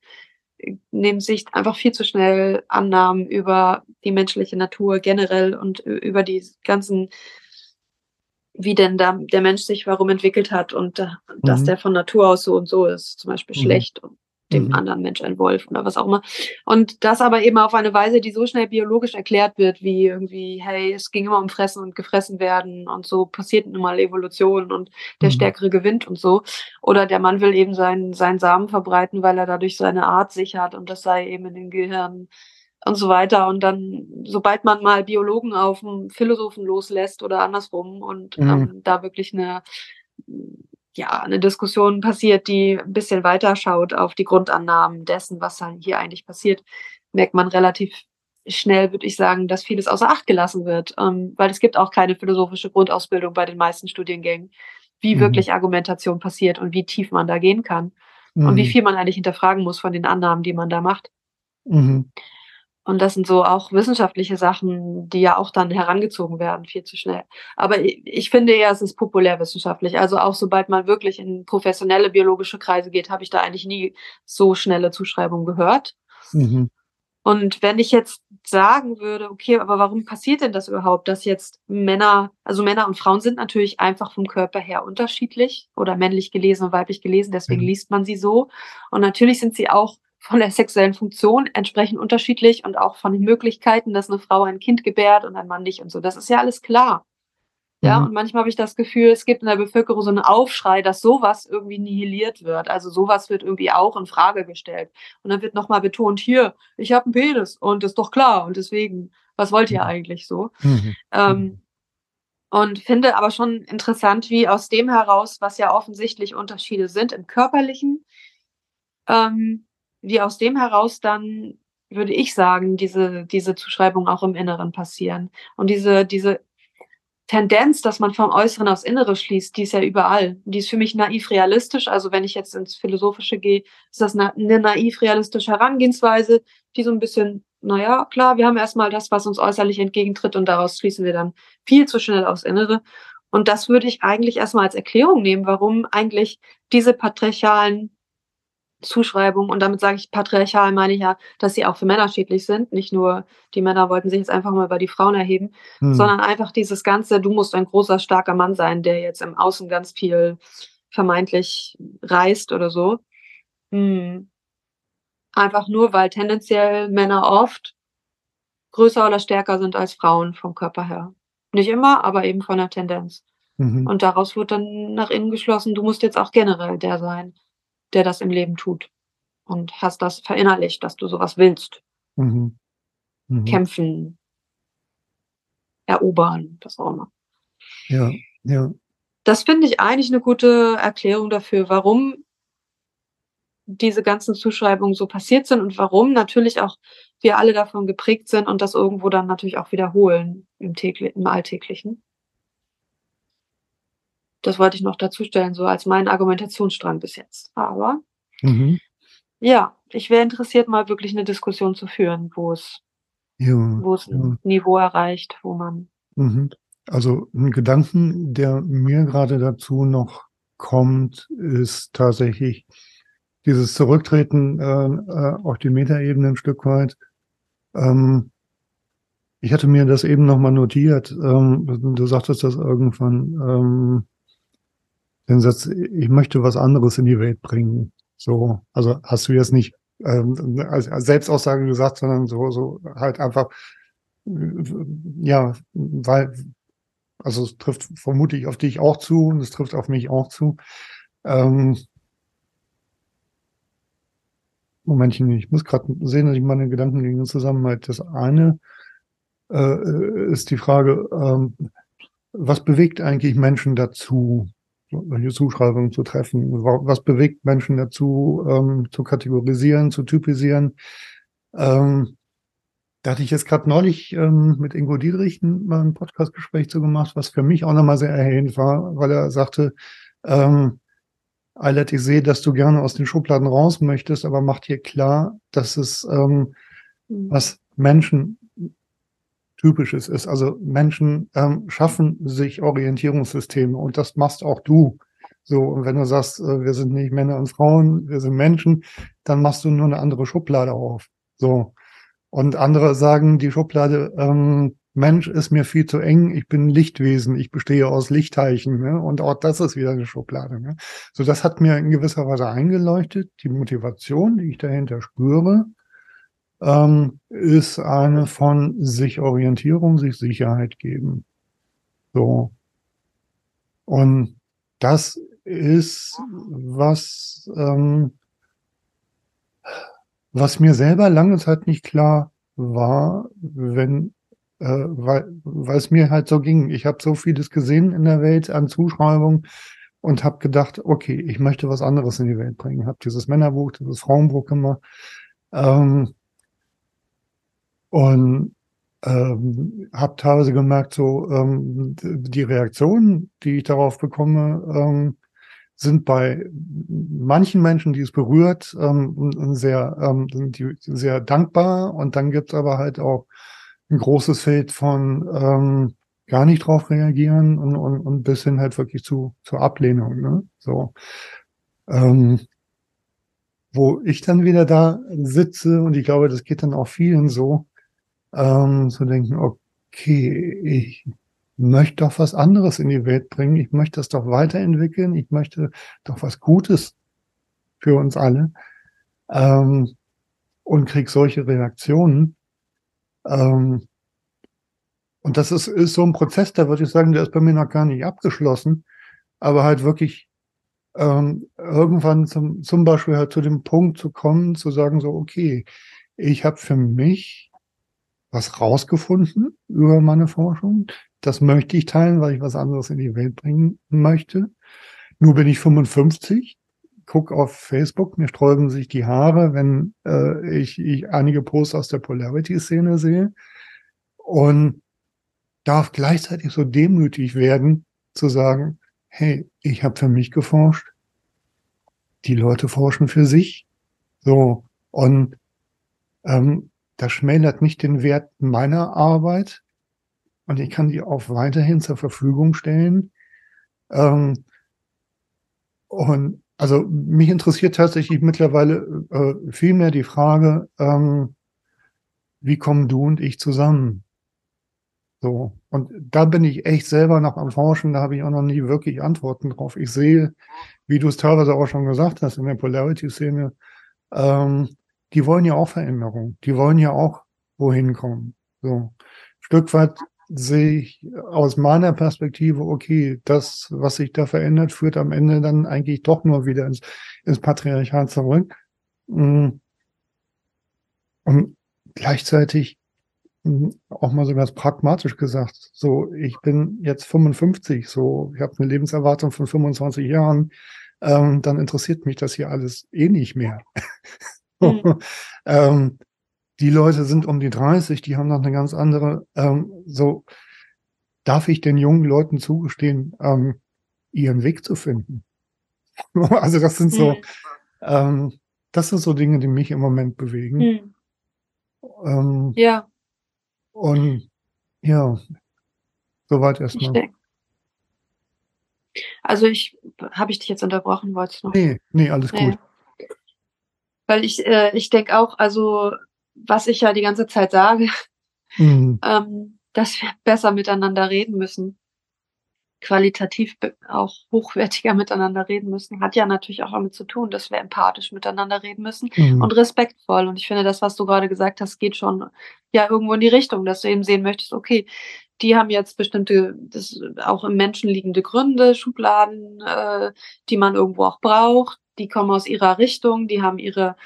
nehmen sich einfach viel zu schnell Annahmen über die menschliche Natur generell und über die ganzen, wie denn da der Mensch sich warum entwickelt hat und äh, dass mhm. der von Natur aus so und so ist, zum Beispiel mhm. schlecht und dem mhm. anderen Mensch ein Wolf oder was auch immer. Und das aber eben auf eine Weise, die so schnell biologisch erklärt wird, wie irgendwie, hey, es ging immer um Fressen und gefressen werden und so passiert nun mal Evolution und der mhm. Stärkere gewinnt und so. Oder der Mann will eben seinen, seinen Samen verbreiten, weil er dadurch seine Art sichert und das sei eben in den Gehirn und so weiter. Und dann, sobald man mal Biologen auf einen Philosophen loslässt oder andersrum und mhm. ähm, da wirklich eine ja, eine Diskussion passiert, die ein bisschen weiter schaut auf die Grundannahmen dessen, was dann hier eigentlich passiert, merkt man relativ schnell, würde ich sagen, dass vieles außer Acht gelassen wird, ähm, weil es gibt auch keine philosophische Grundausbildung bei den meisten Studiengängen, wie mhm. wirklich Argumentation passiert und wie tief man da gehen kann mhm. und wie mhm. viel man eigentlich hinterfragen muss von den Annahmen, die man da macht. Mhm. Und das sind so auch wissenschaftliche Sachen, die ja auch dann herangezogen werden, viel zu schnell. Aber ich finde eher, es ist populärwissenschaftlich. Also auch sobald man wirklich in professionelle biologische Kreise geht, habe ich da eigentlich nie so schnelle Zuschreibungen gehört. Mhm. Und wenn ich jetzt sagen würde, okay, aber warum passiert denn das überhaupt, dass jetzt Männer, also Männer und Frauen sind natürlich einfach vom Körper her unterschiedlich oder männlich gelesen und weiblich gelesen, deswegen mhm. liest man sie so. Und natürlich sind sie auch von der sexuellen Funktion entsprechend unterschiedlich und auch von den Möglichkeiten, dass eine Frau ein Kind gebärt und ein Mann nicht und so. Das ist ja alles klar. Ja, mhm. und manchmal habe ich das Gefühl, es gibt in der Bevölkerung so einen Aufschrei, dass sowas irgendwie nihiliert wird. Also sowas wird irgendwie auch in Frage gestellt. Und dann wird nochmal betont, hier, ich habe einen Penis und das ist doch klar. Und deswegen, was wollt ihr eigentlich so? Mhm. Ähm, mhm. und finde aber schon interessant, wie aus dem heraus, was ja offensichtlich Unterschiede sind im körperlichen, ähm, wie aus dem heraus dann, würde ich sagen, diese, diese Zuschreibung auch im Inneren passieren. Und diese, diese Tendenz, dass man vom Äußeren aufs Innere schließt, die ist ja überall. Die ist für mich naiv realistisch. Also wenn ich jetzt ins Philosophische gehe, ist das eine, eine naiv realistische Herangehensweise, die so ein bisschen, naja, klar, wir haben erstmal das, was uns äußerlich entgegentritt und daraus schließen wir dann viel zu schnell aufs Innere. Und das würde ich eigentlich erstmal als Erklärung nehmen, warum eigentlich diese patriarchalen Zuschreibung und damit sage ich patriarchal, meine ich ja, dass sie auch für Männer schädlich sind. Nicht nur die Männer wollten sich jetzt einfach mal über die Frauen erheben, hm. sondern einfach dieses ganze, du musst ein großer, starker Mann sein, der jetzt im Außen ganz viel vermeintlich reißt oder so. Hm. Einfach nur, weil tendenziell Männer oft größer oder stärker sind als Frauen vom Körper her. Nicht immer, aber eben von der Tendenz. Mhm. Und daraus wird dann nach innen geschlossen, du musst jetzt auch generell der sein der das im Leben tut. Und hast das verinnerlicht, dass du sowas willst. Mhm. Mhm. Kämpfen, erobern, was auch immer. Ja, ja. Das finde ich eigentlich eine gute Erklärung dafür, warum diese ganzen Zuschreibungen so passiert sind und warum natürlich auch wir alle davon geprägt sind und das irgendwo dann natürlich auch wiederholen im, täglich, im Alltäglichen. Das wollte ich noch dazu stellen, so als mein Argumentationsstrang bis jetzt. Aber mhm. ja, ich wäre interessiert, mal wirklich eine Diskussion zu führen, wo es, ja, wo es ja. ein Niveau erreicht, wo man. Mhm. Also ein Gedanken, der mir gerade dazu noch kommt, ist tatsächlich dieses Zurücktreten äh, äh auf die Metaebene ein Stück weit. Ähm, ich hatte mir das eben nochmal notiert. Ähm, du sagtest das irgendwann. Ähm, den Satz, ich möchte was anderes in die Welt bringen. So, also hast du jetzt nicht ähm, als, als Selbstaussage gesagt, sondern so, so halt einfach, ja, weil, also es trifft vermutlich auf dich auch zu und es trifft auf mich auch zu. Ähm, Momentchen, ich muss gerade sehen, dass ich meine Gedanken gegen zusammenhalte. Das eine äh, ist die Frage, ähm, was bewegt eigentlich Menschen dazu, solche Zuschreibungen zu treffen. Was bewegt Menschen dazu, ähm, zu kategorisieren, zu typisieren? Ähm, da hatte ich jetzt gerade neulich ähm, mit Ingo Dietrich mal ein Podcastgespräch zu gemacht, was für mich auch nochmal sehr erhellend war, weil er sagte, ähm, Eilert, ich sehe, dass du gerne aus den Schubladen raus möchtest, aber mach dir klar, dass es ähm, was Menschen Typisches ist. Also Menschen ähm, schaffen sich Orientierungssysteme und das machst auch du. So, und wenn du sagst, äh, wir sind nicht Männer und Frauen, wir sind Menschen, dann machst du nur eine andere Schublade auf. So. Und andere sagen, die Schublade ähm, Mensch ist mir viel zu eng, ich bin Lichtwesen, ich bestehe aus Lichtteilchen, ne? und auch das ist wieder eine Schublade. Ne? So, das hat mir in gewisser Weise eingeleuchtet, die Motivation, die ich dahinter spüre ähm, ist eine von sich Orientierung, sich Sicherheit geben. So. Und das ist was, ähm, was mir selber lange Zeit nicht klar war, wenn, äh, weil, weil es mir halt so ging. Ich habe so vieles gesehen in der Welt an Zuschreibungen und habe gedacht, okay, ich möchte was anderes in die Welt bringen. Habe dieses Männerbuch, dieses Frauenbuch gemacht. Ähm, und ähm, habe teilweise gemerkt, so ähm, die Reaktionen, die ich darauf bekomme, ähm, sind bei manchen Menschen, die es berührt, ähm, sehr, ähm, die, sehr dankbar. Und dann gibt es aber halt auch ein großes Feld von ähm, gar nicht drauf reagieren und, und, und bis hin halt wirklich zu zur Ablehnung. Ne? So. Ähm, wo ich dann wieder da sitze und ich glaube, das geht dann auch vielen so, ähm, zu denken, okay, ich möchte doch was anderes in die Welt bringen, ich möchte das doch weiterentwickeln, ich möchte doch was Gutes für uns alle. Ähm, und krieg solche Reaktionen. Ähm, und das ist, ist so ein Prozess, da würde ich sagen, der ist bei mir noch gar nicht abgeschlossen, aber halt wirklich ähm, irgendwann zum, zum Beispiel halt zu dem Punkt zu kommen, zu sagen so, okay, ich habe für mich was rausgefunden über meine Forschung. Das möchte ich teilen, weil ich was anderes in die Welt bringen möchte. Nur bin ich 55, guck auf Facebook, mir sträuben sich die Haare, wenn äh, ich, ich einige Posts aus der Polarity-Szene sehe. Und darf gleichzeitig so demütig werden, zu sagen, hey, ich habe für mich geforscht, die Leute forschen für sich. So, und ähm, das schmälert nicht den Wert meiner Arbeit und ich kann die auch weiterhin zur Verfügung stellen. Ähm, und also mich interessiert tatsächlich mittlerweile äh, viel mehr die Frage, ähm, wie kommen du und ich zusammen? So. Und da bin ich echt selber noch am Forschen, da habe ich auch noch nie wirklich Antworten drauf. Ich sehe, wie du es teilweise auch schon gesagt hast, in der Polarity-Szene, ähm, die wollen ja auch Veränderung. Die wollen ja auch wohin kommen. So. Stück weit sehe ich aus meiner Perspektive, okay, das, was sich da verändert, führt am Ende dann eigentlich doch nur wieder ins, ins Patriarchat zurück. Mm. Und gleichzeitig mm, auch mal so ganz pragmatisch gesagt, so, ich bin jetzt 55, so, ich habe eine Lebenserwartung von 25 Jahren, ähm, dann interessiert mich das hier alles eh nicht mehr. Mhm. ähm, die Leute sind um die 30, die haben noch eine ganz andere, ähm, so darf ich den jungen Leuten zugestehen, ähm, ihren Weg zu finden. also das sind so, mhm. ähm, das sind so Dinge, die mich im Moment bewegen. Mhm. Ja. Und ja, soweit erstmal. Also ich, habe ich dich jetzt unterbrochen, wolltest du noch? Nee, nee, alles nee. gut. Weil ich, äh, ich denke auch, also was ich ja die ganze Zeit sage, mhm. ähm, dass wir besser miteinander reden müssen, qualitativ auch hochwertiger miteinander reden müssen, hat ja natürlich auch damit zu tun, dass wir empathisch miteinander reden müssen mhm. und respektvoll. Und ich finde, das, was du gerade gesagt hast, geht schon ja irgendwo in die Richtung, dass du eben sehen möchtest, okay, die haben jetzt bestimmte, das auch im Menschen liegende Gründe, Schubladen, äh, die man irgendwo auch braucht. Die kommen aus ihrer Richtung, die haben ihre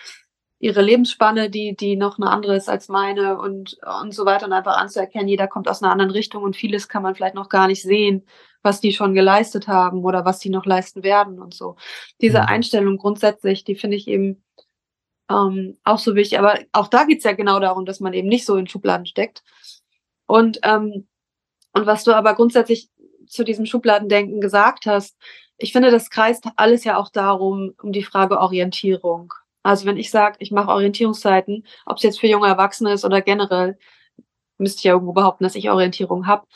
ihre Lebensspanne, die, die noch eine andere ist als meine und, und so weiter und einfach anzuerkennen, jeder kommt aus einer anderen Richtung und vieles kann man vielleicht noch gar nicht sehen, was die schon geleistet haben oder was die noch leisten werden und so. Diese mhm. Einstellung grundsätzlich, die finde ich eben ähm, auch so wichtig. Aber auch da geht's ja genau darum, dass man eben nicht so in Schubladen steckt. Und, ähm, und was du aber grundsätzlich zu diesem Schubladendenken gesagt hast, ich finde, das kreist alles ja auch darum, um die Frage Orientierung. Also wenn ich sage, ich mache Orientierungszeiten, ob es jetzt für junge Erwachsene ist oder generell, müsste ich ja irgendwo behaupten, dass ich Orientierung habe.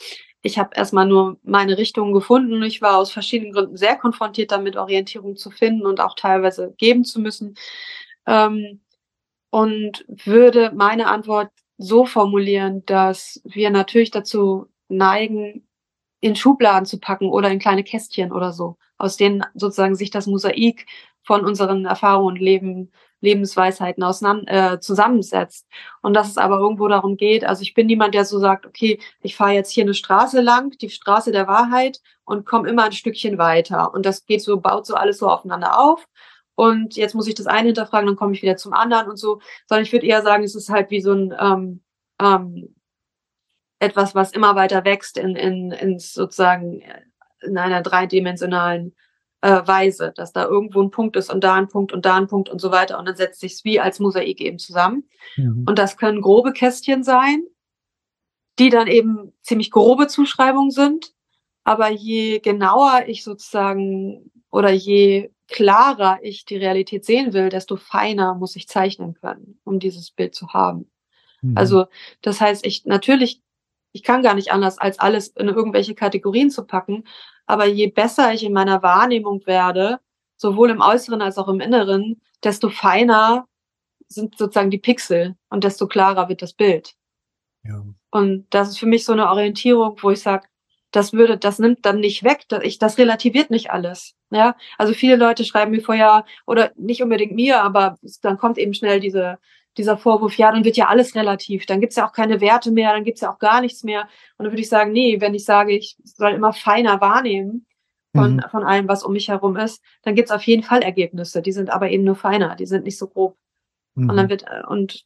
Ich habe erstmal nur meine Richtung gefunden. Ich war aus verschiedenen Gründen sehr konfrontiert damit, Orientierung zu finden und auch teilweise geben zu müssen. Ähm, und würde meine Antwort so formulieren, dass wir natürlich dazu neigen, in Schubladen zu packen oder in kleine Kästchen oder so, aus denen sozusagen sich das Mosaik von unseren Erfahrungen und Leben, Lebensweisheiten äh, zusammensetzt. Und dass es aber irgendwo darum geht, also ich bin niemand, der so sagt, okay, ich fahre jetzt hier eine Straße lang, die Straße der Wahrheit und komme immer ein Stückchen weiter. Und das geht so, baut so alles so aufeinander auf. Und jetzt muss ich das eine hinterfragen, dann komme ich wieder zum anderen und so. Sondern ich würde eher sagen, es ist halt wie so ein ähm, ähm, etwas, was immer weiter wächst in, in, in sozusagen in einer dreidimensionalen äh, Weise, dass da irgendwo ein Punkt ist und da ein Punkt und da ein Punkt und so weiter. Und dann setzt sich's wie als Mosaik eben zusammen. Mhm. Und das können grobe Kästchen sein, die dann eben ziemlich grobe Zuschreibungen sind. Aber je genauer ich sozusagen oder je klarer ich die Realität sehen will, desto feiner muss ich zeichnen können, um dieses Bild zu haben. Mhm. Also das heißt, ich natürlich, ich kann gar nicht anders, als alles in irgendwelche Kategorien zu packen, aber je besser ich in meiner Wahrnehmung werde, sowohl im Äußeren als auch im Inneren, desto feiner sind sozusagen die Pixel und desto klarer wird das Bild. Ja. Und das ist für mich so eine Orientierung, wo ich sage, das würde, das nimmt dann nicht weg, das, ich, das relativiert nicht alles. Ja, also viele Leute schreiben mir vorher oder nicht unbedingt mir, aber dann kommt eben schnell diese dieser Vorwurf, ja, dann wird ja alles relativ, dann gibt's ja auch keine Werte mehr, dann gibt's ja auch gar nichts mehr. Und dann würde ich sagen, nee, wenn ich sage, ich soll immer feiner wahrnehmen von, mhm. von allem, was um mich herum ist, dann gibt's auf jeden Fall Ergebnisse. Die sind aber eben nur feiner, die sind nicht so grob. Mhm. Und dann wird, und,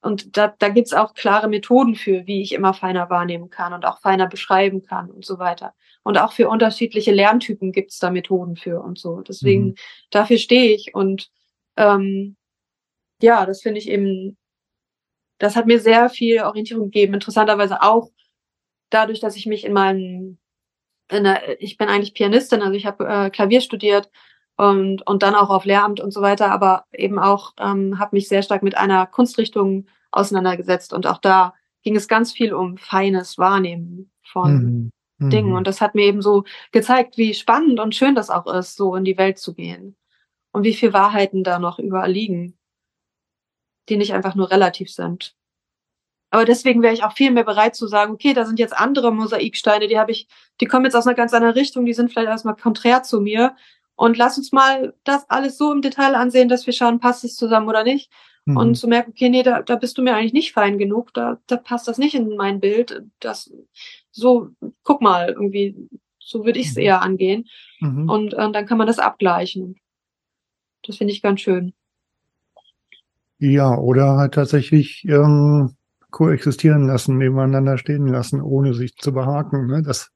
und da, da gibt's auch klare Methoden für, wie ich immer feiner wahrnehmen kann und auch feiner beschreiben kann und so weiter. Und auch für unterschiedliche Lerntypen gibt's da Methoden für und so. Deswegen, mhm. dafür stehe ich und ähm, ja, das finde ich eben, das hat mir sehr viel Orientierung gegeben. Interessanterweise auch dadurch, dass ich mich in meinem, in der, ich bin eigentlich Pianistin, also ich habe äh, Klavier studiert und, und dann auch auf Lehramt und so weiter, aber eben auch ähm, habe mich sehr stark mit einer Kunstrichtung auseinandergesetzt und auch da ging es ganz viel um feines Wahrnehmen von mhm. Dingen Mhm. und das hat mir eben so gezeigt, wie spannend und schön das auch ist, so in die Welt zu gehen und wie viel Wahrheiten da noch überall liegen, die nicht einfach nur relativ sind. Aber deswegen wäre ich auch viel mehr bereit zu sagen, okay, da sind jetzt andere Mosaiksteine, die habe ich, die kommen jetzt aus einer ganz anderen Richtung, die sind vielleicht erstmal konträr zu mir. Und lass uns mal das alles so im Detail ansehen, dass wir schauen, passt es zusammen oder nicht. Mhm. Und zu merken, okay, nee, da, da bist du mir eigentlich nicht fein genug, da, da passt das nicht in mein Bild. Das so, guck mal, irgendwie, so würde ich es Mhm. eher angehen. Mhm. Und äh, dann kann man das abgleichen. Das finde ich ganz schön. Ja, oder halt tatsächlich ähm, koexistieren lassen, nebeneinander stehen lassen, ohne sich zu behaken. Ne? Das,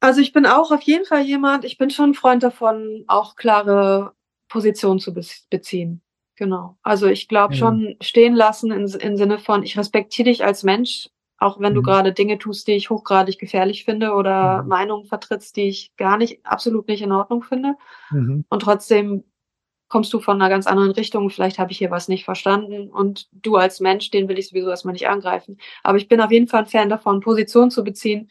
Also ich bin auch auf jeden Fall jemand, ich bin schon ein Freund davon, auch klare Positionen zu bez- beziehen. Genau. Also ich glaube Ja. schon stehen lassen im, im Sinne von, ich respektiere dich als Mensch, auch wenn du Mhm. gerade Dinge tust, die ich hochgradig gefährlich finde oder Mhm. Meinungen vertrittst, die ich gar nicht, absolut nicht in Ordnung finde. mhm. Und trotzdem kommst du von einer ganz anderen Richtung. Vielleicht habe ich hier was nicht verstanden. Und du als Mensch, den will ich sowieso erstmal nicht angreifen. Aber ich bin auf jeden Fall ein Fan davon, Position zu beziehen.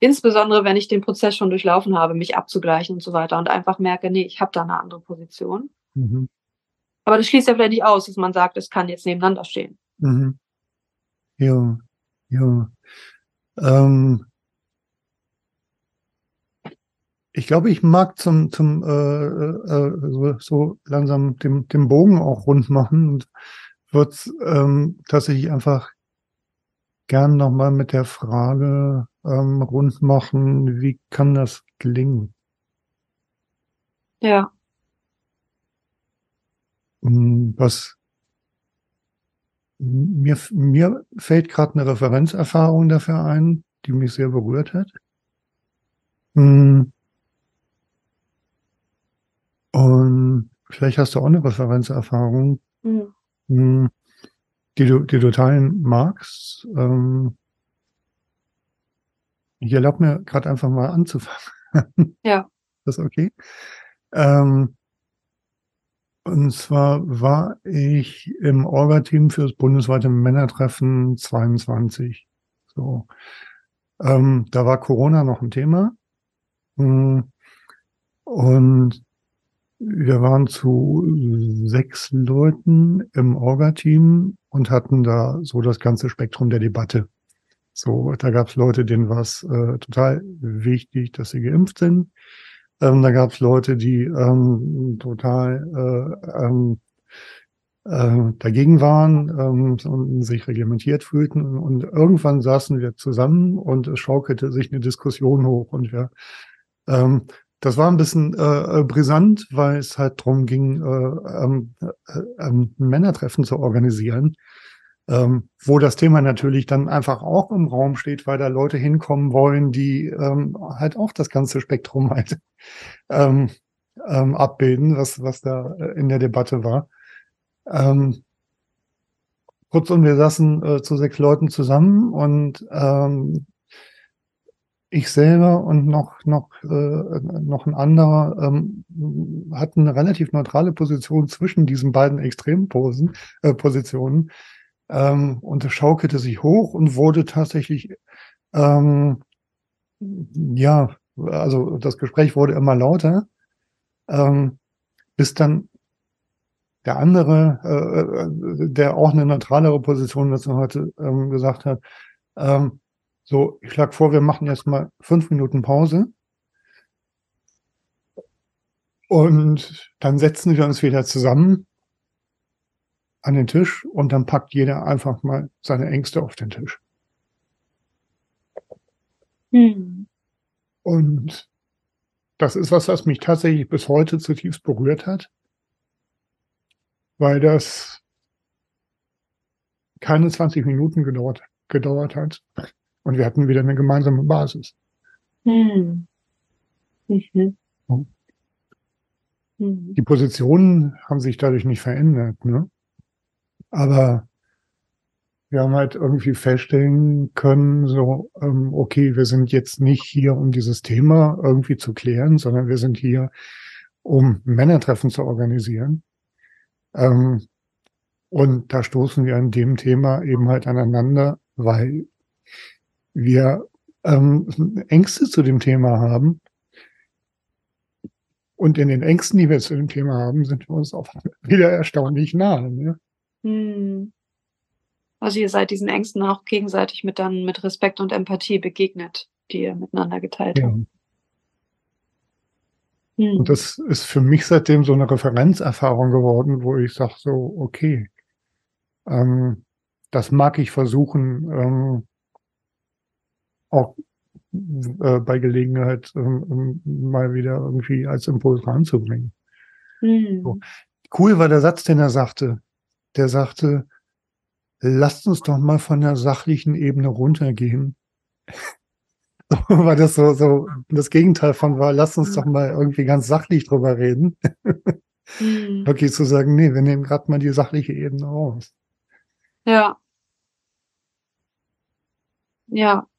Insbesondere, wenn ich den Prozess schon durchlaufen habe, mich abzugleichen und so weiter und einfach merke, nee, ich habe da eine andere Position. Mhm. Aber das schließt ja vielleicht nicht aus, dass man sagt, es kann jetzt nebeneinander stehen. Mhm. Ja, ja. Ähm, ich glaube, ich mag zum, zum äh, äh, so, so langsam den, den Bogen auch rund machen und würde ähm, tatsächlich einfach gern nochmal mit der Frage ähm, rund machen, wie kann das gelingen? Ja. Mm, Was mir, mir fällt gerade eine Referenzerfahrung dafür ein, die mich sehr berührt hat. Mm. Und vielleicht hast du auch eine Referenzerfahrung, Hm. mm, die du, die du teilen magst. Ähm, Ich erlaube mir gerade einfach mal anzufangen. Ja. Ist das okay? Ähm, und zwar war ich im Orga-Team für das bundesweite Männertreffen 22. So. Ähm, da war Corona noch ein Thema. Mm, Und wir waren zu sechs Leuten im Orga-Team und hatten da so das ganze Spektrum der Debatte. So, da gab es Leute, denen war es äh, total wichtig, dass sie geimpft sind. Ähm, da gab es Leute, die ähm, total äh, ähm, äh, dagegen waren ähm, und sich reglementiert fühlten. Und irgendwann saßen wir zusammen und es schaukelte sich eine Diskussion hoch. Und wir, ähm, das war ein bisschen äh, brisant, weil es halt darum ging, äh, ähm, äh, ähm, ein Männertreffen zu organisieren. Ähm, wo das Thema natürlich dann einfach auch im Raum steht, weil da Leute hinkommen wollen, die ähm, halt auch das ganze Spektrum halt ähm, ähm, abbilden, was, was da äh, in der Debatte war. Ähm, kurzum, wir saßen äh, zu sechs Leuten zusammen und ähm, ich selber und noch noch äh, noch ein anderer ähm, hatten eine relativ neutrale Position zwischen diesen beiden Extremposen äh, Positionen ähm, und es schaukelte sich hoch und wurde tatsächlich ähm, ja also das Gespräch wurde immer lauter ähm, bis dann der andere, äh, äh, der auch eine neutralere Position dazu hatte, ähm, gesagt hat, ähm, so, ich schlage vor, wir machen jetzt mal fünf Minuten Pause. Und dann setzen wir uns wieder zusammen an den Tisch und dann packt jeder einfach mal seine Ängste auf den Tisch. Hm. Und das ist was, was mich tatsächlich bis heute zutiefst berührt hat, weil das keine 20 Minuten gedauert, gedauert hat. Und wir hatten wieder eine gemeinsame Basis. Hm. Mhm. Oh. Mhm. Die Positionen haben sich dadurch nicht verändert, ne? Aber wir haben halt irgendwie feststellen können, so, ähm, okay, wir sind jetzt nicht hier, um dieses Thema irgendwie zu klären, sondern wir sind hier, um Männertreffen zu organisieren. Ähm, und da stoßen wir an dem Thema eben halt aneinander, weil wir ähm, Ängste zu dem Thema haben. Und in den Ängsten, die wir zu dem Thema haben, sind wir uns auch wieder erstaunlich nahe. Ne? Hm. Also ihr seid diesen Ängsten auch gegenseitig mit dann mit Respekt und Empathie begegnet, die ihr miteinander geteilt Ja. habt. Hm. Und das ist für mich seitdem so eine Referenzerfahrung geworden, wo ich sage so, okay, ähm, das mag ich versuchen, ähm, auch äh, bei Gelegenheit ähm, ähm, mal wieder irgendwie als Impuls ranzubringen. Hm. so. Cool war der Satz, den er sagte. Der sagte, lasst uns doch mal von der sachlichen Ebene runtergehen. war das so, so das Gegenteil von war, lasst uns doch mal irgendwie ganz sachlich drüber reden. Hm. Wirklich zu sagen, nee, wir nehmen gerade mal die sachliche Ebene raus. Ja. Ja.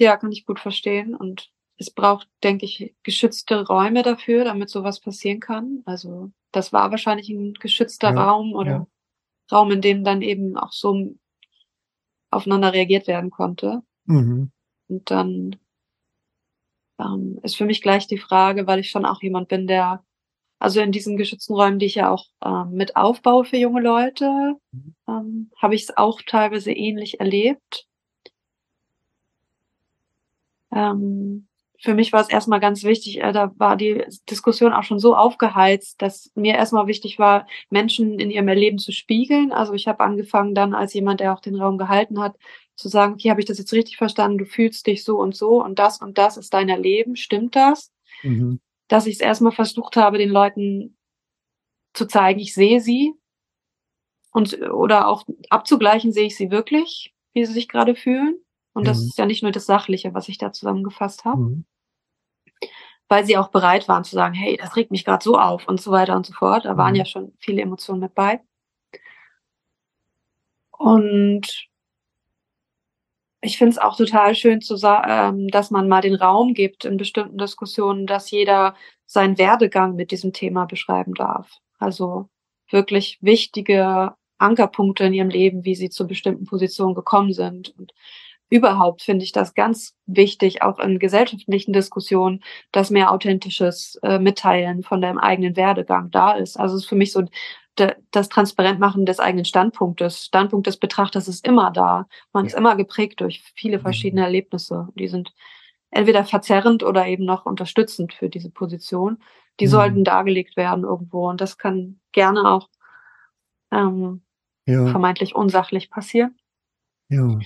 Ja, kann ich gut verstehen. Und es braucht, denke ich, geschützte Räume dafür, damit sowas passieren kann. Also das war wahrscheinlich ein geschützter Ja, Raum oder ja. Raum, in dem dann eben auch so aufeinander reagiert werden konnte. Mhm. Und dann ähm, ist für mich gleich die Frage, weil ich schon auch jemand bin, der, also in diesen geschützten Räumen, die ich ja auch ähm, mit aufbaue für junge Leute, ähm, habe ich es auch teilweise ähnlich erlebt. Ähm, für mich war es erstmal ganz wichtig, äh, da war die Diskussion auch schon so aufgeheizt, dass mir erstmal wichtig war, Menschen in ihrem Erleben zu spiegeln. Also ich habe angefangen dann als jemand, der auch den Raum gehalten hat, zu sagen, okay, habe ich das jetzt richtig verstanden? Du fühlst dich so und so und das und das ist dein Erleben. Stimmt das? Mhm. Dass ich es erstmal versucht habe, den Leuten zu zeigen, ich sehe sie und oder auch abzugleichen, sehe ich sie wirklich, wie sie sich gerade fühlen. Und das Mhm. ist ja nicht nur das Sachliche, was ich da zusammengefasst habe, Mhm. weil sie auch bereit waren zu sagen, hey, das regt mich gerade so auf und so weiter und so fort. Da waren Mhm. ja schon viele Emotionen mit bei. Und ich finde es auch total schön, zu ähm, dass man mal den Raum gibt in bestimmten Diskussionen, dass jeder seinen Werdegang mit diesem Thema beschreiben darf. Also wirklich wichtige Ankerpunkte in ihrem Leben, wie sie zu bestimmten Positionen gekommen sind. Und überhaupt finde ich das ganz wichtig, auch in gesellschaftlichen Diskussionen, dass mehr authentisches äh, Mitteilen von deinem eigenen Werdegang da ist. Also es ist für mich so das Transparentmachen des eigenen Standpunktes. Standpunkt des Betrachters ist immer da. Man ist immer geprägt durch viele verschiedene Erlebnisse. Die sind entweder verzerrend oder eben noch unterstützend für diese Position. Die Mhm. sollten dargelegt werden irgendwo. Und das kann gerne auch ähm, Ja, vermeintlich unsachlich passieren. ja.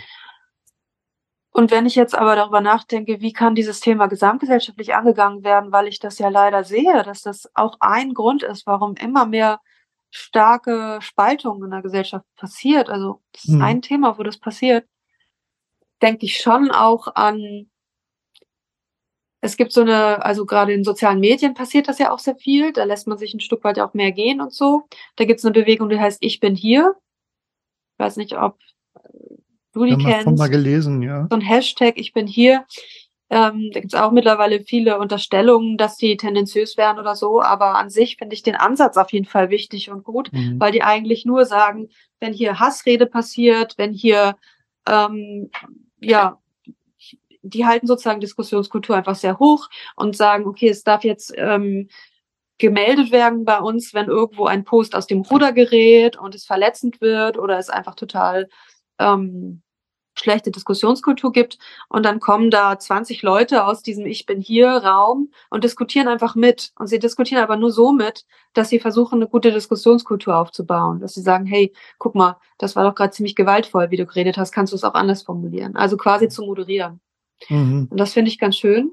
Und wenn ich jetzt aber darüber nachdenke, wie kann dieses Thema gesamtgesellschaftlich angegangen werden, weil ich das ja leider sehe, dass das auch ein Grund ist, warum immer mehr starke Spaltungen in der Gesellschaft passiert. Also das ist Mhm. ein Thema, wo das passiert, denke ich schon auch an, es gibt so eine, also gerade in sozialen Medien passiert das ja auch sehr viel, da lässt man sich ein Stück weit auch mehr gehen und so. Da gibt es eine Bewegung, die heißt Ich bin hier. Ich weiß nicht, ob du die das schon kennst mal gelesen, ja. so ein Hashtag, ich bin hier. Ähm, da gibt's auch mittlerweile viele Unterstellungen, dass die tendenziös wären oder so, aber an sich finde ich den Ansatz auf jeden Fall wichtig und gut, Mhm. weil die eigentlich nur sagen, wenn hier Hassrede passiert, wenn hier, ähm, ja, die halten sozusagen Diskussionskultur einfach sehr hoch und sagen, okay, es darf jetzt ähm, gemeldet werden bei uns, wenn irgendwo ein Post aus dem Ruder gerät und es verletzend wird oder es einfach total ähm, schlechte Diskussionskultur gibt und dann kommen da 20 Leute aus diesem Ich bin hier Raum und diskutieren einfach mit und sie diskutieren aber nur so mit, dass sie versuchen eine gute Diskussionskultur aufzubauen, dass sie sagen, hey, guck mal, das war doch gerade ziemlich gewaltvoll, wie du geredet hast, kannst du es auch anders formulieren, also quasi zu moderieren. Mhm. Und das finde ich ganz schön,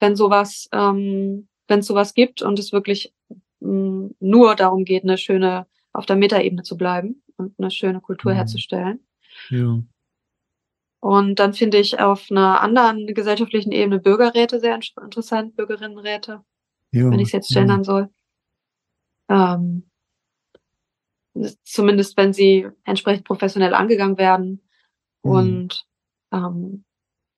wenn sowas, ähm, wenn es sowas gibt und es wirklich mh, nur darum geht, eine schöne, auf der Metaebene zu bleiben und eine schöne Kultur Mhm. herzustellen. Ja. Und dann finde ich auf einer anderen gesellschaftlichen Ebene Bürgerräte sehr in- interessant, Bürgerinnenräte, Ja. wenn ich es jetzt ja. gendern soll. Ähm, zumindest wenn sie entsprechend professionell angegangen werden. Mhm. Und ähm,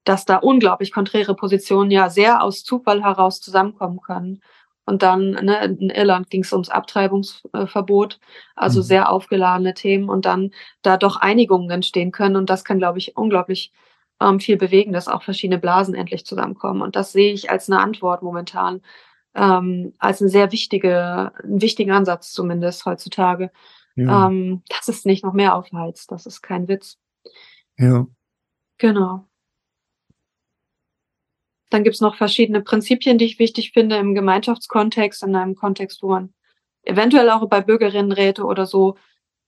dass da unglaublich konträre Positionen ja sehr aus Zufall heraus zusammenkommen können. Und dann, ne, in Irland ging es ums Abtreibungsverbot, also Mhm. sehr aufgeladene Themen und dann da doch Einigungen entstehen können. Und das kann, glaube ich, unglaublich ähm, viel bewegen, dass auch verschiedene Blasen endlich zusammenkommen. Und das sehe ich als eine Antwort momentan, ähm, als eine sehr wichtige, einen wichtigen Ansatz zumindest heutzutage, Ja, ähm, dass es nicht noch mehr aufheizt. Das ist kein Witz. ja, Genau. Dann gibt's noch verschiedene Prinzipien, die ich wichtig finde im Gemeinschaftskontext, in einem Kontext, wo man eventuell auch bei Bürgerinnenräte oder so,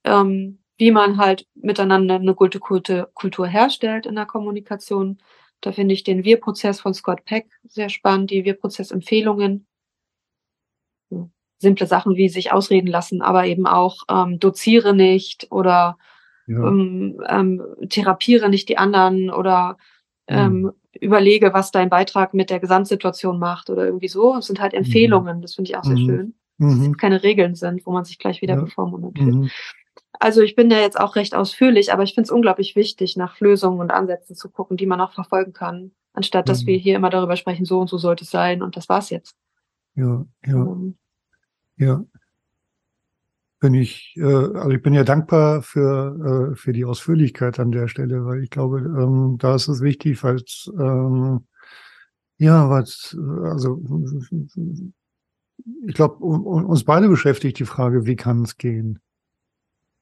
ähm, wie man halt miteinander eine gute Kultur, Kultur herstellt in der Kommunikation. Da finde ich den Wir-Prozess von Scott Peck sehr spannend, die Wir-Prozess-Empfehlungen. Simple Sachen wie sich ausreden lassen, aber eben auch ähm, doziere nicht oder ja, ähm, ähm, therapiere nicht die anderen oder ähm, Mhm. Überlege, was dein Beitrag mit der Gesamtsituation macht oder irgendwie so. Es sind halt Empfehlungen, das finde ich auch sehr Mhm. schön. mhm, Es keine Regeln sind, wo man sich gleich wieder Ja. bevormundet fühlt. mhm, Also ich bin ja jetzt auch recht ausführlich, aber ich finde es unglaublich wichtig, nach Lösungen und Ansätzen zu gucken, die man auch verfolgen kann, anstatt dass Mhm. wir hier immer darüber sprechen, so und so sollte es sein und das war's jetzt. ja, ja, Ähm, ja. Bin ich, äh, also ich bin ja dankbar für, äh, für die Ausführlichkeit an der Stelle, weil ich glaube, ähm, da ist es wichtig, weil ähm, ja, äh, also ich glaube, uns beide beschäftigt die Frage, wie kann es gehen?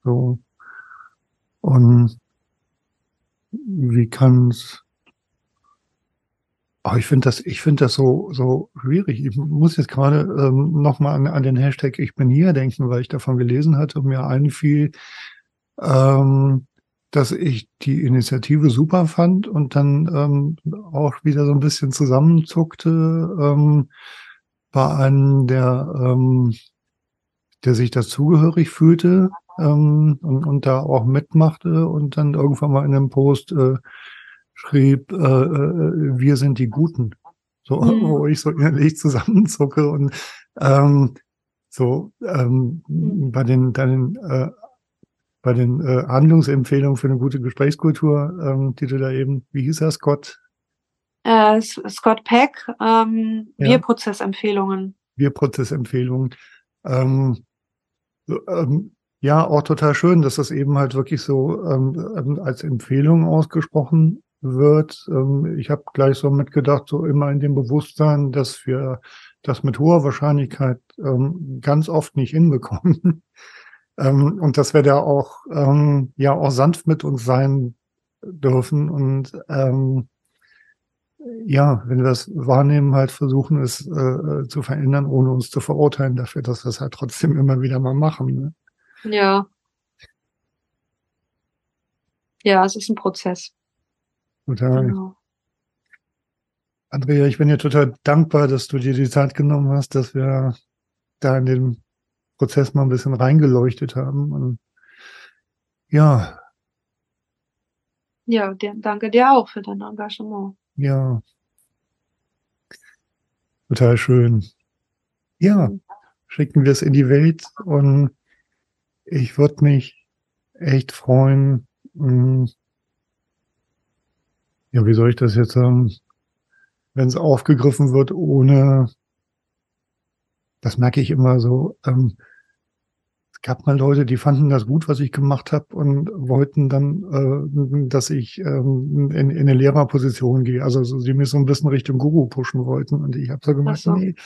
So. Und wie kann es Oh, ich finde das, ich finde das so, so schwierig. Ich muss jetzt gerade ähm, nochmal an, an den Hashtag Ich bin hier denken, weil ich davon gelesen hatte und mir einfiel, ähm, dass ich die Initiative super fand und dann ähm, auch wieder so ein bisschen zusammenzuckte ähm, bei einem, der, ähm, der sich dazugehörig fühlte ähm, und, und da auch mitmachte und dann irgendwann mal in einem Post äh, schrieb, äh, äh, wir sind die Guten. So, Mhm. wo ich so innerlich zusammenzucke und ähm, so ähm, Mhm. bei den, den äh, bei den äh, Handlungsempfehlungen für eine gute Gesprächskultur, ähm, die du da eben, wie hieß er, Scott, äh, Scott Peck, ähm, Ja. Wir-Prozessempfehlungen. wir Prozessempfehlungen. Ähm, so, ähm, ja, auch total schön, dass das eben halt wirklich so ähm, ähm, als Empfehlung ausgesprochen wird. Ähm, ich habe gleich so mitgedacht, so immer in dem Bewusstsein, dass wir das mit hoher Wahrscheinlichkeit ähm, ganz oft nicht hinbekommen. ähm, und dass wir da auch ja auch sanft mit uns sein dürfen und ja, wenn wir das wahrnehmen, halt versuchen, es äh, äh, zu verändern, ohne uns zu verurteilen dafür, dass wir es halt trotzdem immer wieder mal machen. Ne? Ja. Ja, es ist ein Prozess. Total. Genau. Andrea, ich bin dir total dankbar, dass du dir die Zeit genommen hast, dass wir da in den Prozess mal ein bisschen reingeleuchtet haben. Und ja, Ja, danke dir auch für dein Engagement. ja. Total schön. Ja, schicken wir es in die Welt und ich würde mich echt freuen. Ja, wie soll ich das jetzt sagen? Wenn es aufgegriffen wird, ohne, das merke ich immer so, ähm, es gab mal Leute, die fanden das gut, was ich gemacht habe und wollten dann, äh, dass ich ähm, in, in eine Lehrerposition gehe. Also so, sie mich so ein bisschen Richtung Guru pushen wollten. Und ich habe so gemacht, so. nee,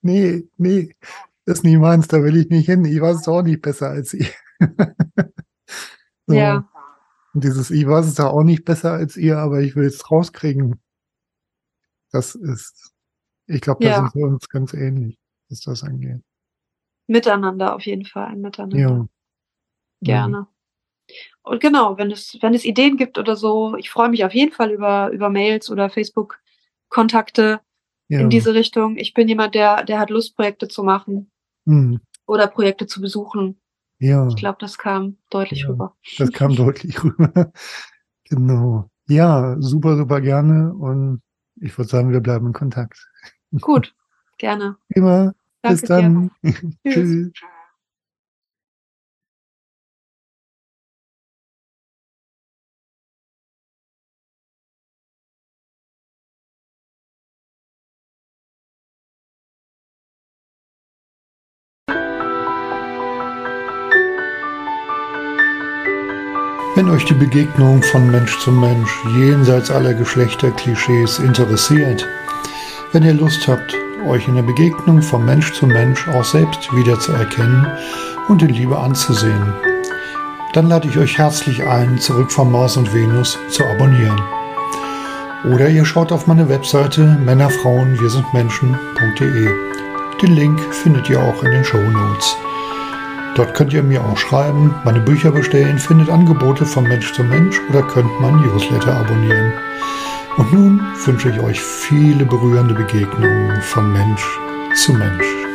nee, nee, das ist nicht meins, da will ich nicht hin. Ich weiß es auch nicht besser als sie. so. Ja, Und dieses, ich weiß es da auch nicht besser als ihr, aber ich will es rauskriegen. Das ist, ich glaube, da Ja. sind wir uns ganz ähnlich, was das angeht. miteinander auf jeden Fall, miteinander. Ja. Gerne. Und genau, wenn es, wenn es Ideen gibt oder so, ich freue mich auf jeden Fall über, über Mails oder Facebook-Kontakte Ja. in diese Richtung. Ich bin jemand, der, der hat Lust, Projekte zu machen Hm. oder Projekte zu besuchen. Ja, Ich glaube, das kam deutlich Ja. rüber. das kam deutlich rüber. Genau. Ja, super, super gerne. Und ich würde sagen, wir bleiben in Kontakt. Gut, gerne. Immer. Danke Bis dann. Tschüss. Tschüss. Euch die Begegnung von Mensch zu Mensch jenseits aller Geschlechterklischees interessiert, wenn ihr Lust habt, euch in der Begegnung von Mensch zu Mensch auch selbst wiederzuerkennen und in Liebe anzusehen, dann lade ich euch herzlich ein, zurück von Mars und Venus zu abonnieren. Oder ihr schaut auf meine Webseite Männerfrauen wir sind Menschen.de. Den Link findet ihr auch in den Show Notes. Dort könnt ihr mir auch schreiben, meine Bücher bestellen, findet Angebote von Mensch zu Mensch oder könnt mein Newsletter abonnieren. Und nun wünsche ich euch viele berührende Begegnungen von Mensch zu Mensch.